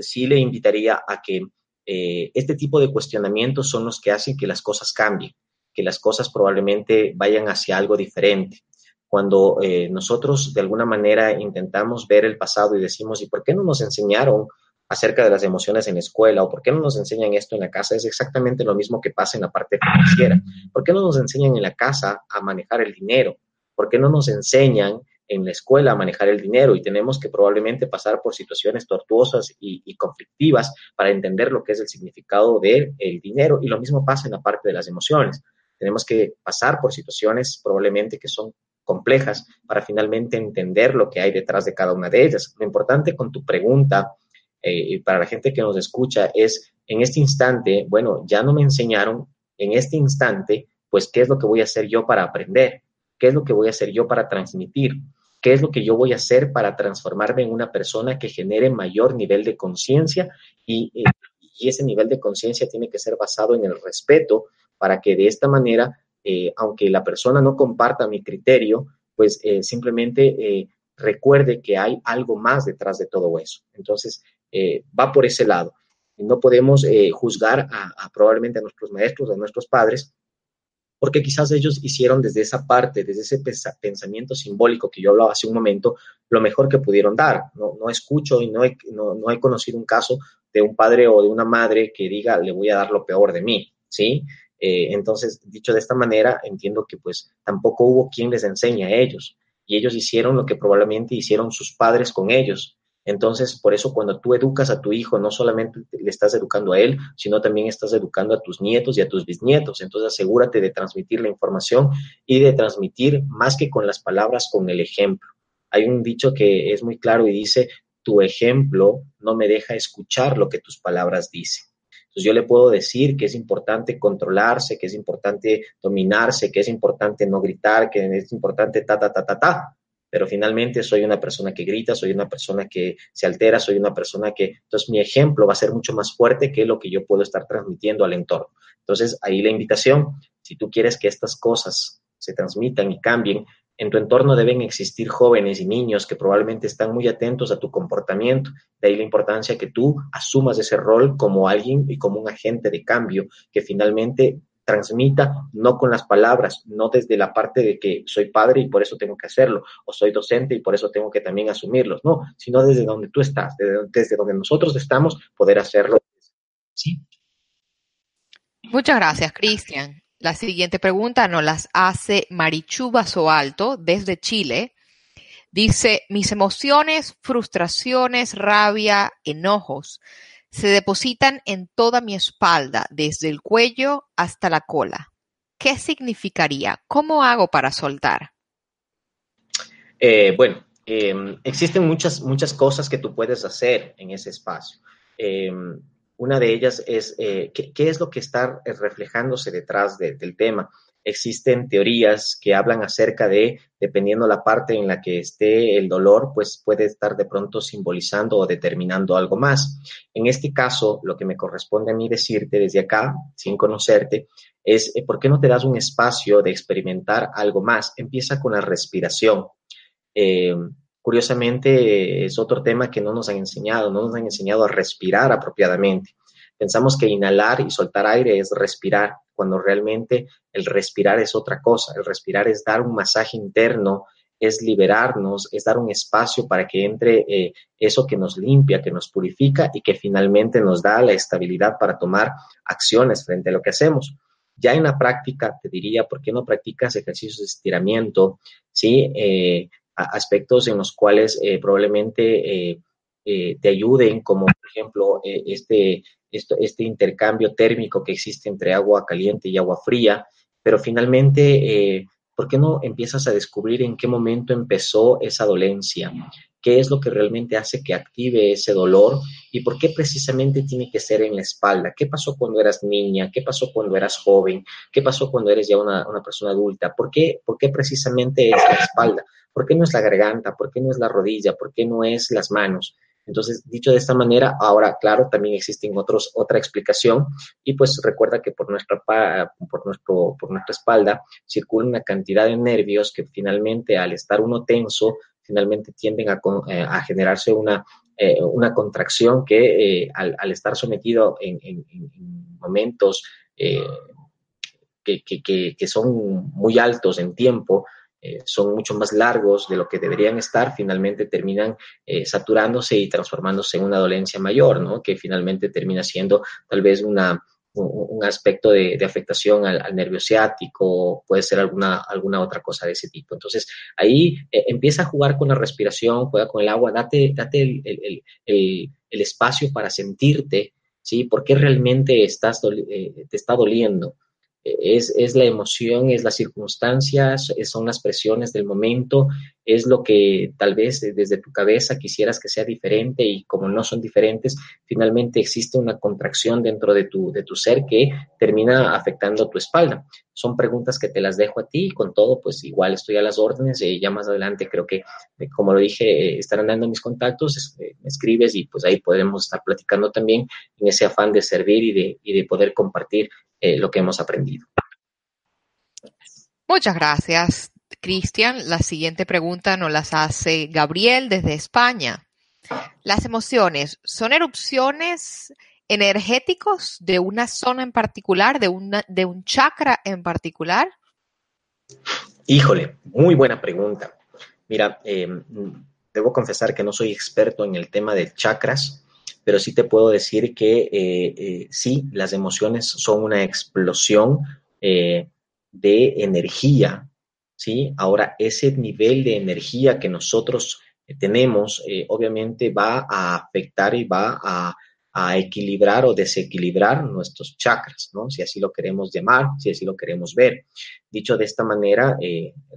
sí le invitaría a que este tipo de cuestionamientos son los que hacen que las cosas cambien, que las cosas probablemente vayan hacia algo diferente. Cuando nosotros de alguna manera intentamos ver el pasado y decimos, ¿y por qué no nos enseñaron acerca de las emociones en la escuela o por qué no nos enseñan esto en la casa, es exactamente lo mismo que pasa en la parte financiera. ¿Por qué no nos enseñan en la casa a manejar el dinero? ¿Por qué no nos enseñan en la escuela a manejar el dinero y tenemos que probablemente pasar por situaciones tortuosas y, conflictivas para entender lo que es el significado del dinero? Y lo mismo pasa en la parte de las emociones. Tenemos que pasar por situaciones probablemente que son complejas para finalmente entender lo que hay detrás de cada una de ellas. Lo importante con tu pregunta eh, para la gente que nos escucha es, en este instante, bueno, ya no me enseñaron, en este instante, pues, ¿qué es lo que voy a hacer yo para aprender? ¿Qué es lo que voy a hacer yo para transmitir? ¿Qué es lo que yo voy a hacer para transformarme en una persona que genere mayor nivel de conciencia? Y, eh, ese nivel de conciencia tiene que ser basado en el respeto para que de esta manera, eh, aunque la persona no comparta mi criterio, pues simplemente recuerde que hay algo más detrás de todo eso. Entonces, eh, va por ese lado. No podemos eh, juzgar probablemente a nuestros maestros, a nuestros padres, porque quizás ellos hicieron desde esa parte, desde ese pensamiento simbólico que yo hablaba hace un momento, lo mejor que pudieron dar. No, no escucho y no he, no, he conocido un caso de un padre o de una madre que diga, le voy a dar lo peor de mí, ¿sí? Eh, entonces, dicho de esta manera, entiendo que pues tampoco hubo quien les enseñe a ellos y ellos hicieron lo que probablemente hicieron sus padres con ellos entonces, por eso cuando tú educas a tu hijo, no solamente le estás educando a él, sino también estás educando a tus nietos y a tus bisnietos. Entonces, asegúrate de transmitir la información y de transmitir más que con las palabras, con el ejemplo. Hay un dicho que es muy claro y dice, tu ejemplo no me deja escuchar lo que tus palabras dicen. Entonces yo le puedo decir que es importante controlarse, que es importante dominarse, que es importante no gritar, que es importante ta, ta, ta, ta, ta, pero finalmente soy una persona que grita, soy una persona que se altera, soy una persona que, entonces mi ejemplo va a ser mucho más fuerte que lo que yo puedo estar transmitiendo al entorno. Entonces ahí la invitación, si tú quieres que estas cosas se transmitan y cambien, en tu entorno deben existir jóvenes y niños que probablemente están muy atentos a tu comportamiento. De ahí la importancia que tú asumas ese rol como alguien y como un agente de cambio que finalmente transmita no con las palabras, no desde la parte de que soy padre y por eso tengo que hacerlo, o soy docente y por eso tengo que también asumirlos, no, sino desde donde tú estás, desde, donde nosotros estamos, poder hacerlo. ¿Sí? Muchas gracias, Cristian. La siguiente pregunta nos las hace Marichu Soalto desde Chile. Dice, mis emociones, frustraciones, rabia, enojos se depositan en toda mi espalda, desde el cuello hasta la cola. ¿Qué significaría? ¿Cómo hago para soltar? Eh, bueno, em, existen muchas, muchas cosas que tú puedes hacer en ese espacio. Em, una de ellas es eh, ¿qué, es lo que está reflejándose detrás del tema existen teorías que hablan acerca de, dependiendo la parte en la que esté el dolor, pues puede estar de pronto simbolizando o determinando algo más. En este caso, lo que me corresponde a mí decirte desde acá, sin conocerte, es eh, ¿por qué no te das un espacio de experimentar algo más? Empieza con la respiración. Eh, curiosamente, es otro tema que no nos han enseñado, no nos han enseñado a respirar apropiadamente. Pensamos que inhalar y soltar aire es respirar, cuando realmente el respirar es otra cosa. El respirar es dar un masaje interno, es liberarnos, es dar un espacio para que entre eh, eso que nos limpia, que nos purifica y que finalmente nos da la estabilidad para tomar acciones frente a lo que hacemos. Ya en la práctica, te diría, ¿por qué no practicas ejercicios de estiramiento? ¿Sí? Eh, aspectos en los cuales eh, probablemente te ayuden, como por ejemplo este este intercambio térmico que existe entre agua caliente y agua fría, pero finalmente, eh, ¿por qué no empiezas a descubrir en qué momento empezó esa dolencia? ¿Qué es lo que realmente hace que active ese dolor? ¿Y por qué precisamente tiene que ser en la espalda? ¿Qué pasó cuando eras niña? ¿Qué pasó cuando eras joven? ¿Qué pasó cuando eres ya una, una persona adulta? ¿Por qué, ¿Por qué precisamente es la espalda? ¿Por qué no es la garganta? ¿Por qué no es la rodilla? ¿Por qué no es las manos? Entonces, dicho de esta manera, ahora, claro, también existen otros, otra explicación. Y pues recuerda que por nuestra, por, nuestro, por nuestra espalda circula una cantidad de nervios que finalmente al estar uno tenso, finalmente tienden a, eh, generarse una, eh, una contracción que eh, al, estar sometido en, momentos que, que, son muy altos en tiempo, eh, son mucho más largos de lo que deberían estar, finalmente terminan eh, saturándose y transformándose en una dolencia mayor, ¿no? Que finalmente termina siendo tal vez una, un, aspecto de, afectación al, nervio ciático, puede ser alguna, alguna otra cosa de ese tipo. Entonces, ahí eh, empieza a jugar con la respiración, juega con el agua, date, date el, el, el espacio para sentirte, ¿sí? ¿Por qué realmente estás, te está doliendo? Es, es, la emoción, es las circunstancias, son las presiones del momento, es lo que tal vez desde tu cabeza quisieras que sea diferente y como no son diferentes, finalmente existe una contracción dentro de tu, de tu ser que termina afectando tu espalda. Son preguntas que te las dejo a ti y con todo, pues igual estoy a las órdenes y ya más adelante creo que, eh, como lo dije, eh, estarán dando mis contactos, eh, me escribes y pues ahí podemos estar platicando también en ese afán de servir y de, y de poder compartir eh, lo que hemos aprendido. Muchas gracias, Cristian. La siguiente pregunta nos las hace Gabriel desde España. ¿Las emociones son erupciones energéticos de una zona en particular, de, una, de un chakra en particular? Híjole, muy buena pregunta. Mira, eh, debo confesar que no soy experto en el tema de chakras, pero sí te puedo decir que eh, eh, sí, las emociones son una explosión eh, de energía, ¿sí? Ahora, ese nivel de energía que nosotros tenemos, obviamente va a afectar y va a, a, equilibrar o desequilibrar nuestros chakras, ¿no? Si así lo queremos llamar, si así lo queremos ver. Dicho de esta manera,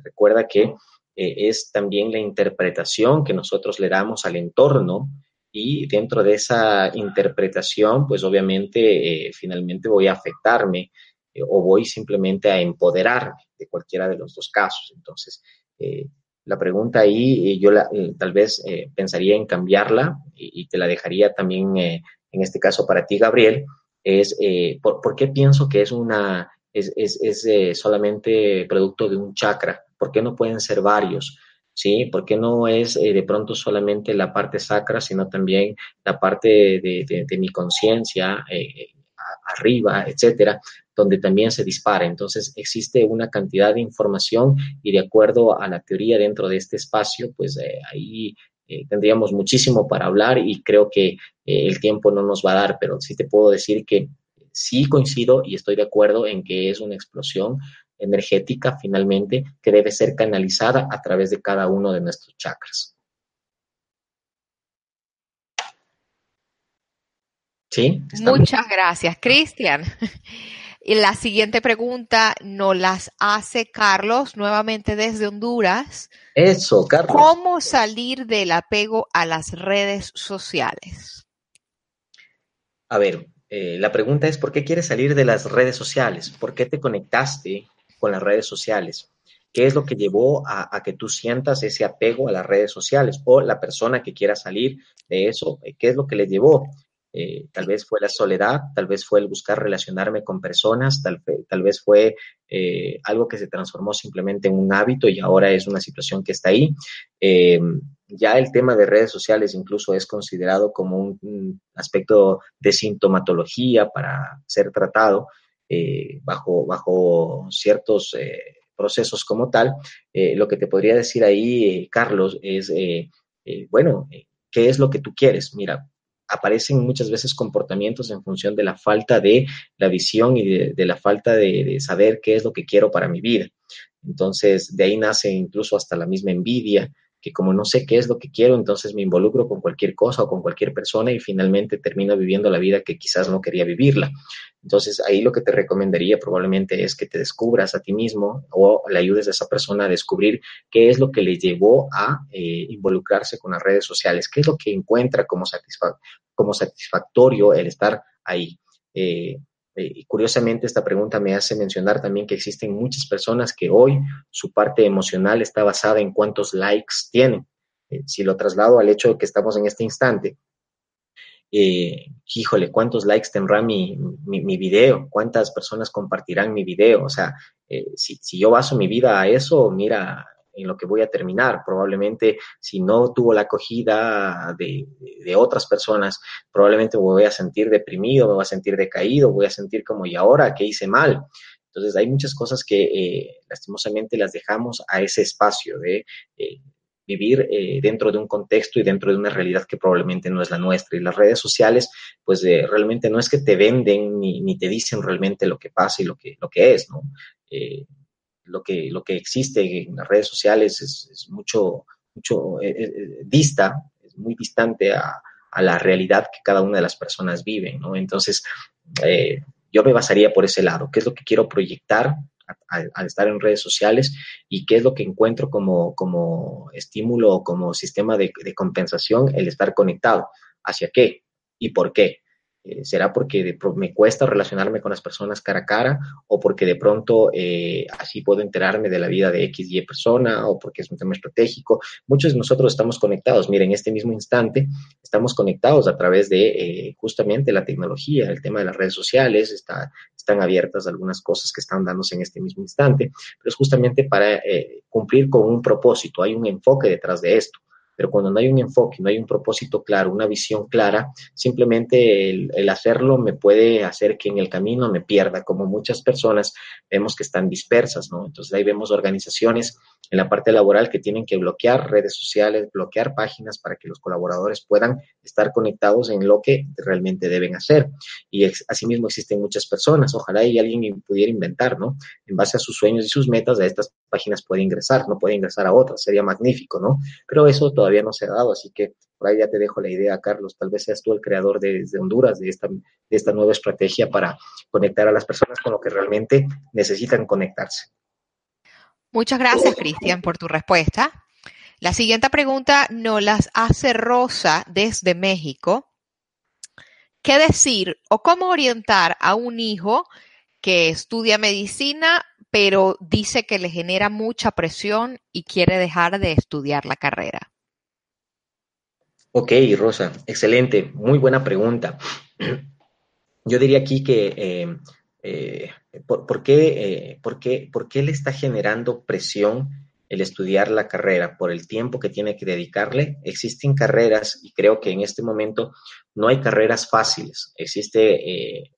recuerda que es también la interpretación que nosotros le damos al entorno, y dentro de esa interpretación, pues obviamente eh, finalmente voy a afectarme eh, o voy simplemente a empoderarme de cualquiera de los dos casos. Entonces, eh, la pregunta ahí yo tal vez pensaría en cambiarla y, te la dejaría también en este caso para ti, Gabriel, es ¿por, qué pienso que es una es, es, es solamente producto de un chakra? ¿Por qué no pueden ser varios? ¿sí? Porque no es eh, de pronto solamente la parte sacra, sino también la parte de, mi conciencia eh, arriba, etcétera, donde también se dispara. Entonces existe una cantidad de información y de acuerdo a la teoría dentro de este espacio, pues eh, ahí tendríamos muchísimo para hablar y creo que el tiempo no nos va a dar, pero sí te puedo decir que sí coincido y estoy de acuerdo en que es una explosión energética finalmente que debe ser canalizada a través de cada uno de nuestros chakras. ¿Sí? Muchas gracias, Cristian. Y la siguiente pregunta nos las hace Carlos, nuevamente desde Honduras. Eso, Carlos. ¿Cómo salir del apego a las redes sociales? A ver, eh, la pregunta es, ¿por qué quieres salir de las redes sociales? ¿Por qué te conectaste con las redes sociales. ¿Qué es lo que llevó a, que tú sientas ese apego a las redes sociales? O la persona que quiera salir de eso, ¿qué es lo que le llevó? Eh, tal vez fue la soledad, tal vez fue el buscar relacionarme con personas, tal, tal vez fue eh, algo que se transformó simplemente en un hábito y ahora es una situación que está ahí. Eh, ya el tema de redes sociales incluso es considerado como un aspecto de sintomatología para ser tratado. Bajo, bajo ciertos procesos como tal, lo que te podría decir ahí, Carlos, es, bueno, ¿qué es lo que tú quieres? Mira, aparecen muchas veces comportamientos en función de la falta de la visión y de, la falta de, saber qué es lo que quiero para mi vida. Entonces, de ahí nace incluso hasta la misma envidia, que como no sé qué es lo que quiero, entonces me involucro con cualquier cosa o con cualquier persona y finalmente termino viviendo la vida que quizás no quería vivirla. Entonces ahí lo que te recomendaría probablemente es que te descubras a ti mismo o le ayudes a esa persona a descubrir qué es lo que le llevó a eh, involucrarse con las redes sociales, qué es lo que encuentra como, como satisfactorio el estar ahí. Eh, eh, y curiosamente esta pregunta me hace mencionar también que existen muchas personas que hoy su parte emocional está basada en cuántos likes tienen. Eh, si lo traslado al hecho de que estamos en este instante, híjole, ¿cuántos likes tendrá mi, mi, video? ¿Cuántas personas compartirán mi video? O sea, si, si, yo baso mi vida a eso, mira, en lo que voy a terminar. Probablemente si no tuvo la acogida de, otras personas, probablemente me voy a sentir deprimido, me voy a sentir decaído, voy a sentir como, ¿y ahora qué hice mal? Entonces hay muchas cosas que eh, lastimosamente las dejamos a ese espacio de eh, vivir eh, dentro de un contexto y dentro de una realidad que probablemente no es la nuestra. Y las redes sociales, pues realmente no es que te venden ni, ni, te dicen realmente lo que pasa y lo que, lo que es, ¿no? Lo que, lo que existe en las redes sociales es, mucho, mucho eh, eh, eh, dista, es muy distante a, la realidad que cada una de las personas vive, ¿no? Entonces, yo me basaría por ese lado, qué es lo que quiero proyectar al estar en redes sociales y qué es lo que encuentro como, como estímulo o como sistema de compensación el estar conectado, hacia qué y por qué. Eh, ¿Será porque me cuesta relacionarme con las personas cara a cara o porque de pronto eh, así puedo enterarme de la vida de X, Y persona o porque es un tema estratégico? Muchos de nosotros estamos conectados. Miren, en este mismo instante estamos conectados a través de eh, justamente la tecnología, el tema de las redes sociales, está, están abiertas algunas cosas que están dándose en este mismo instante, pero es justamente para cumplir con un propósito, hay un enfoque detrás de esto. Pero cuando no hay un enfoque, no hay un propósito claro, una visión clara, simplemente el, hacerlo me puede hacer que en el camino me pierda, como muchas personas vemos que están dispersas, ¿no? Entonces ahí vemos organizaciones en la parte laboral que tienen que bloquear redes sociales, bloquear páginas para que los colaboradores puedan estar conectados en lo que realmente deben hacer. Y asimismo existen muchas personas, ojalá y alguien pudiera inventar, ¿no? En base a sus sueños y sus metas, a estas páginas puede ingresar, no puede ingresar a otras, sería magnífico, ¿no? Pero eso no se ha dado, así que por ahí ya te dejo la idea, Carlos, tal vez seas tú el creador de, Honduras de esta, de esta nueva estrategia para conectar a las personas con lo que realmente necesitan conectarse. Muchas gracias, Cristian, por tu respuesta. La siguiente pregunta nos las hace Rosa desde México. ¿Qué decir o cómo orientar a un hijo que estudia medicina pero dice que le genera mucha presión y quiere dejar de estudiar la carrera? Ok, Rosa, excelente, muy buena pregunta. Yo diría aquí que eh, eh, ¿por, qué, eh, por, qué, ¿por qué le está generando presión el estudiar la carrera? Por el tiempo que tiene que dedicarle. Existen carreras y creo que en este momento no hay carreras fáciles. Existe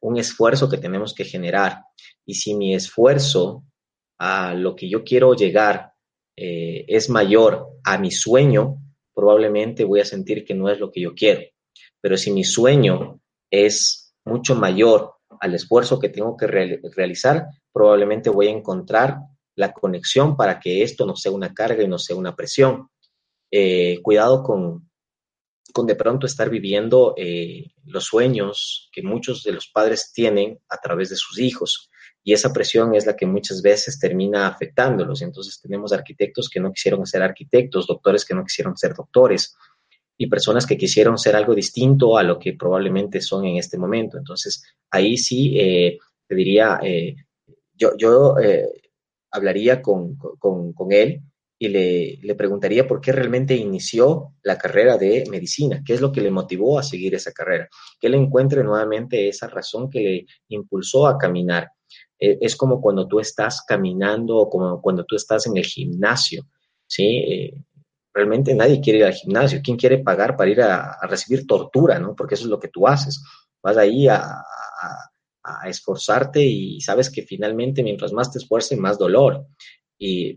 un esfuerzo que tenemos que generar. Y si mi esfuerzo a lo que yo quiero llegar es mayor a mi sueño, probablemente voy a sentir que no es lo que yo quiero. Pero si mi sueño es mucho mayor al esfuerzo que tengo que realizar, probablemente voy a encontrar la conexión para que esto no sea una carga y no sea una presión. Eh, cuidado con, con de pronto estar viviendo eh, los sueños que muchos de los padres tienen a través de sus hijos. Y esa presión es la que muchas veces termina afectándolos. Entonces tenemos arquitectos que no quisieron ser arquitectos, doctores que no quisieron ser doctores y personas que quisieron ser algo distinto a lo que probablemente son en este momento. Entonces ahí sí eh, te diría, eh, yo, yo hablaría con, con, con él y le, preguntaría por qué realmente inició la carrera de medicina, qué es lo que le motivó a seguir esa carrera, que le encuentre nuevamente esa razón que le impulsó a caminar. Eh, es como cuando tú estás caminando o como cuando tú estás en el gimnasio, ¿sí? Eh, realmente nadie quiere ir al gimnasio. ¿Quién quiere pagar para ir a, recibir tortura, no? Porque eso es lo que tú haces. Vas ahí a, a esforzarte y sabes que finalmente mientras más te esfuerces, más dolor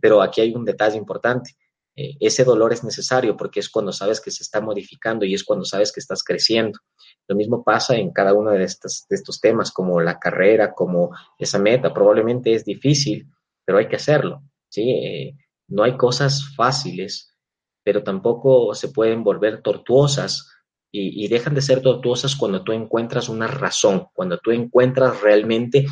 pero aquí hay un detalle importante. Eh, ese dolor es necesario porque es cuando sabes que se está modificando y es cuando sabes que estás creciendo. Lo mismo pasa en cada uno de estos, temas, como la carrera, como esa meta. Probablemente es difícil, pero hay que hacerlo. ¿sí? Eh, no hay cosas fáciles pero tampoco se pueden volver tortuosas y, dejan de ser tortuosas cuando tú encuentras una razón, cuando tú encuentras realmente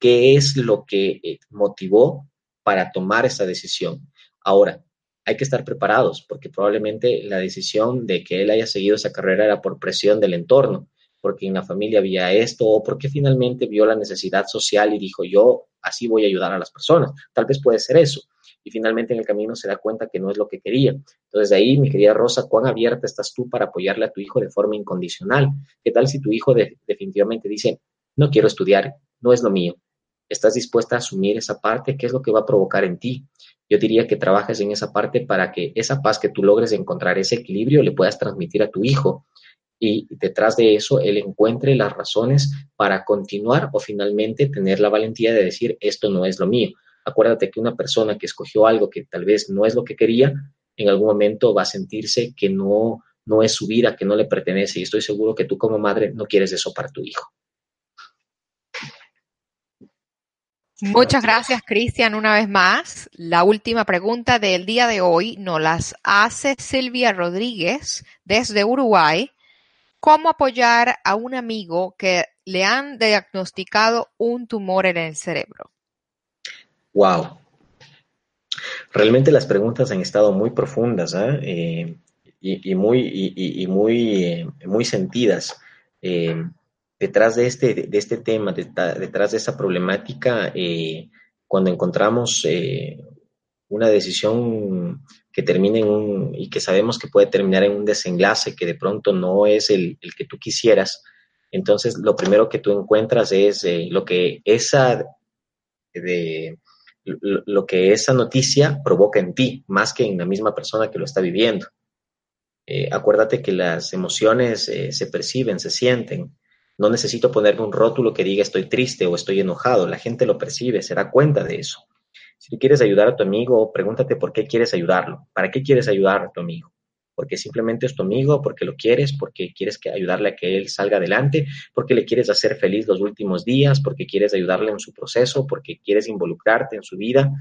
qué es lo que eh, motivó para tomar esa decisión. Ahora, hay que estar preparados porque probablemente la decisión de que él haya seguido esa carrera era por presión del entorno, porque en la familia había esto o porque finalmente vio la necesidad social y dijo yo así voy a ayudar a las personas. Tal vez puede ser eso. Y finalmente en el camino se da cuenta que no es lo que quería. Entonces de ahí, mi querida Rosa, ¿cuán abierta estás tú para apoyarle a tu hijo de forma incondicional? ¿Qué tal si tu hijo definitivamente dice, no quiero estudiar, no es lo mío? ¿Estás dispuesta a asumir esa parte? ¿Qué es lo que va a provocar en ti? Yo diría que trabajes en esa parte para que esa paz que tú logres encontrar, ese equilibrio, le puedas transmitir a tu hijo y detrás de eso él encuentre las razones para continuar o finalmente tener la valentía de decir esto no es lo mío. Acuérdate que una persona que escogió algo que tal vez no es lo que quería, en algún momento va a sentirse que no, no es su vida, que no le pertenece y estoy seguro que tú como madre no quieres eso para tu hijo. Muchas gracias, Cristian, una vez más. La última pregunta del día de hoy nos las hace Silvia Rodríguez desde Uruguay. ¿Cómo apoyar a un amigo que le han diagnosticado un tumor en el cerebro? Wow. Realmente las preguntas han estado muy profundas ¿ah? eh, y, muy, y, muy, eh, muy sentidas. Detrás de este, de este tema, detrás de esa problemática, eh, cuando encontramos eh, una decisión que termine en un, y que sabemos que puede terminar en un desenlace que de pronto no es el, que tú quisieras, entonces lo primero que tú encuentras es eh, lo que esa de, lo que esa noticia provoca en ti, más que en la misma persona que lo está viviendo. acuérdate que las emociones se perciben, se sienten, no necesito ponerme un rótulo que diga estoy triste o estoy enojado. La gente lo percibe, se da cuenta de eso. Si quieres ayudar a tu amigo, pregúntate por qué quieres ayudarlo. ¿Para qué quieres ayudar a tu amigo? Porque simplemente es tu amigo, porque lo quieres, porque quieres que ayudarle a que él salga adelante, porque le quieres hacer feliz los últimos días, porque quieres ayudarle en su proceso, porque quieres involucrarte en su vida.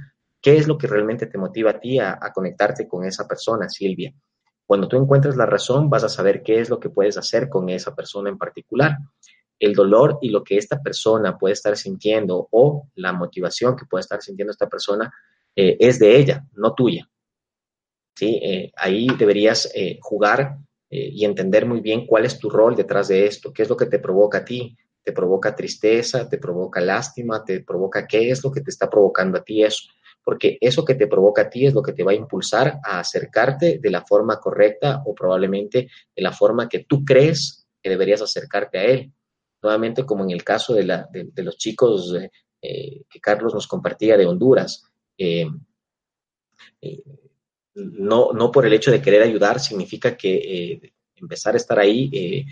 ¿Qué es lo que realmente te motiva a ti a, a conectarte con esa persona, Silvia? Cuando tú encuentres la razón, vas a saber qué es lo que puedes hacer con esa persona en particular. El dolor y lo que esta persona puede estar sintiendo o la motivación que puede estar sintiendo esta persona eh, es de ella, no tuya. ¿Sí? Eh, ahí deberías eh, jugar y entender muy bien cuál es tu rol detrás de esto, qué es lo que te provoca a ti, te provoca tristeza, te provoca lástima, te provoca qué es lo que te está provocando a ti eso, porque eso que te provoca a ti es lo que te va a impulsar a acercarte de la forma correcta o probablemente de la forma que tú crees que deberías acercarte a él nuevamente como en el caso de, los chicos eh, eh, que Carlos nos compartía de Honduras. Eh, no, no por el hecho de querer ayudar significa que empezar a estar ahí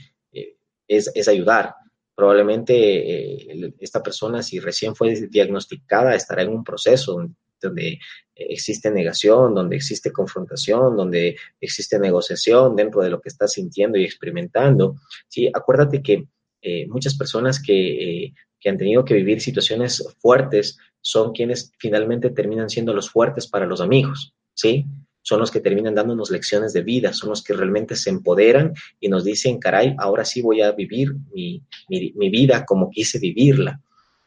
es, es, ayudar. Probablemente esta persona, si recién fue diagnosticada, estará en un proceso donde existe negación, donde existe confrontación, donde existe negociación dentro de lo que está sintiendo y experimentando. Sí, acuérdate que eh, muchas personas que, eh, que, han tenido que vivir situaciones fuertes son quienes finalmente terminan siendo los fuertes para los amigos, ¿sí? Son los que terminan dándonos lecciones de vida, son los que realmente se empoderan y nos dicen, caray, ahora sí voy a vivir mi, mi, vida como quise vivirla.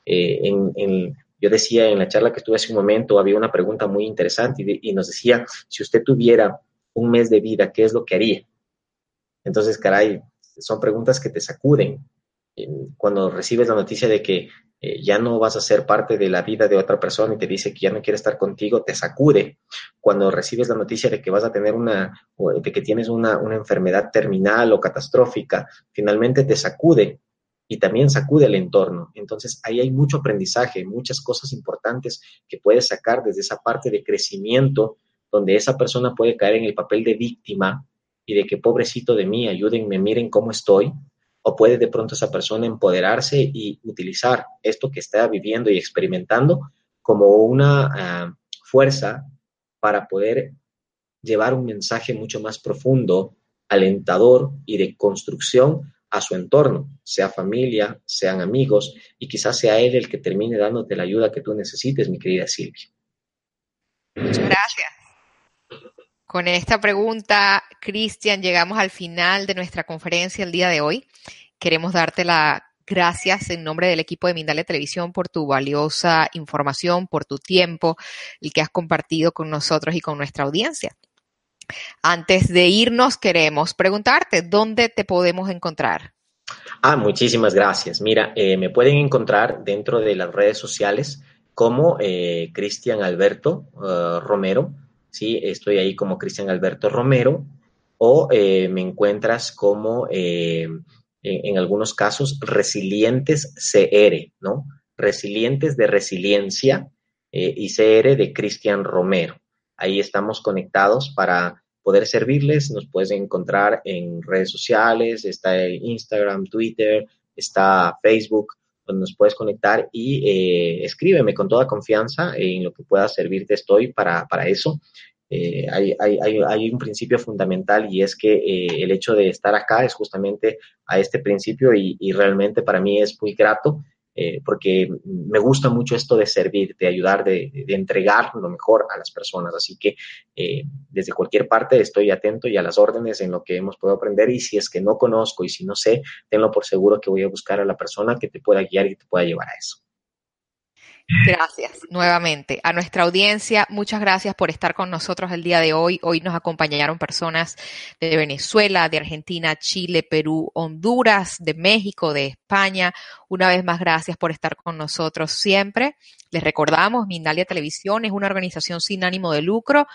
Eh, en, yo decía en la charla que estuve hace un momento, había una pregunta muy interesante y, nos decía, si usted tuviera un mes de vida, ¿qué es lo que haría? Entonces, caray, son preguntas que te sacuden, cuando recibes la noticia de que eh, ya no vas a ser parte de la vida de otra persona y te dice que ya no quiere estar contigo, te sacude. Cuando recibes la noticia de que vas a tener una, de que tienes una, una enfermedad terminal o catastrófica, finalmente te sacude y también sacude el entorno. Entonces ahí hay mucho aprendizaje, muchas cosas importantes que puedes sacar desde esa parte de crecimiento donde esa persona puede caer en el papel de víctima y de que pobrecito de mí, ayúdenme, miren cómo estoy, o puede de pronto esa persona empoderarse y utilizar esto que está viviendo y experimentando como una ah, fuerza para poder llevar un mensaje mucho más profundo, alentador y de construcción a su entorno, sea familia, sean amigos, y quizás sea él el que termine dándote la ayuda que tú necesites, mi querida Silvia. Muchas gracias. Con esta pregunta, Cristian, llegamos al final de nuestra conferencia el día de hoy. Queremos darte las gracias en nombre del equipo de Mindalia Televisión por tu valiosa información, por tu tiempo, el que has compartido con nosotros y con nuestra audiencia. Antes de irnos, queremos preguntarte, ¿dónde te podemos encontrar? Ah, muchísimas gracias. Mira, eh, me pueden encontrar dentro de las redes sociales como eh, Cristian Alberto uh, Romero. Sí, estoy ahí como Cristian Alberto Romero. O eh, me encuentras como, en, algunos casos, Resilientes CR, ¿no? Resilientes de Resiliencia y CR de Cristian Romero. Ahí estamos conectados para poder servirles. Nos puedes encontrar en redes sociales, está Instagram, Twitter, está Facebook, donde nos puedes conectar y eh, escríbeme con toda confianza en lo que pueda servirte. Estoy para, para eso. Eh, hay, hay, hay, un principio fundamental y es que eh, el hecho de estar acá es justamente a este principio y, y realmente para mí es muy grato eh, porque me gusta mucho esto de servir, de ayudar, de, de entregar lo mejor a las personas. Así que eh, desde cualquier parte estoy atento y a las órdenes en lo que hemos podido aprender y si es que no conozco y si no sé, tenlo por seguro que voy a buscar a la persona que te pueda guiar y te pueda llevar a eso. Gracias nuevamente a nuestra audiencia. Muchas gracias por estar con nosotros el día de hoy. Hoy nos acompañaron personas de Venezuela, de Argentina, Chile, Perú, Honduras, de México, de España. Una vez más, gracias por estar con nosotros siempre. Les recordamos, Mindalia Televisión es una organización sin ánimo de lucro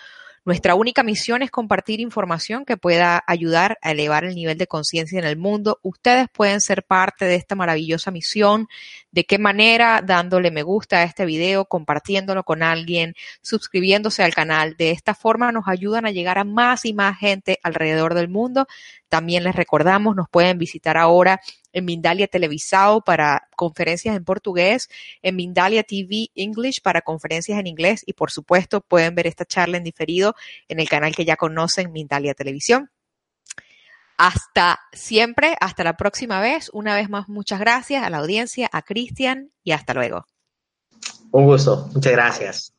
nuestra única misión es compartir información que pueda ayudar a elevar el nivel de conciencia en el mundo. Ustedes pueden ser parte de esta maravillosa misión. ¿De qué manera? Dándole me gusta a este video, compartiéndolo con alguien, suscribiéndose al canal. De esta forma nos ayudan a llegar a más y más gente alrededor del mundo. También les recordamos, nos pueden visitar ahora en Mindalia Televisado para conferencias en portugués, en Mindalia TV English para conferencias en inglés y por supuesto pueden ver esta charla en diferido en el canal que ya conocen, Mindalia Televisión. Hasta siempre, hasta la próxima vez. Una vez más, muchas gracias a la audiencia, a Cristian y hasta luego. Un gusto, muchas gracias.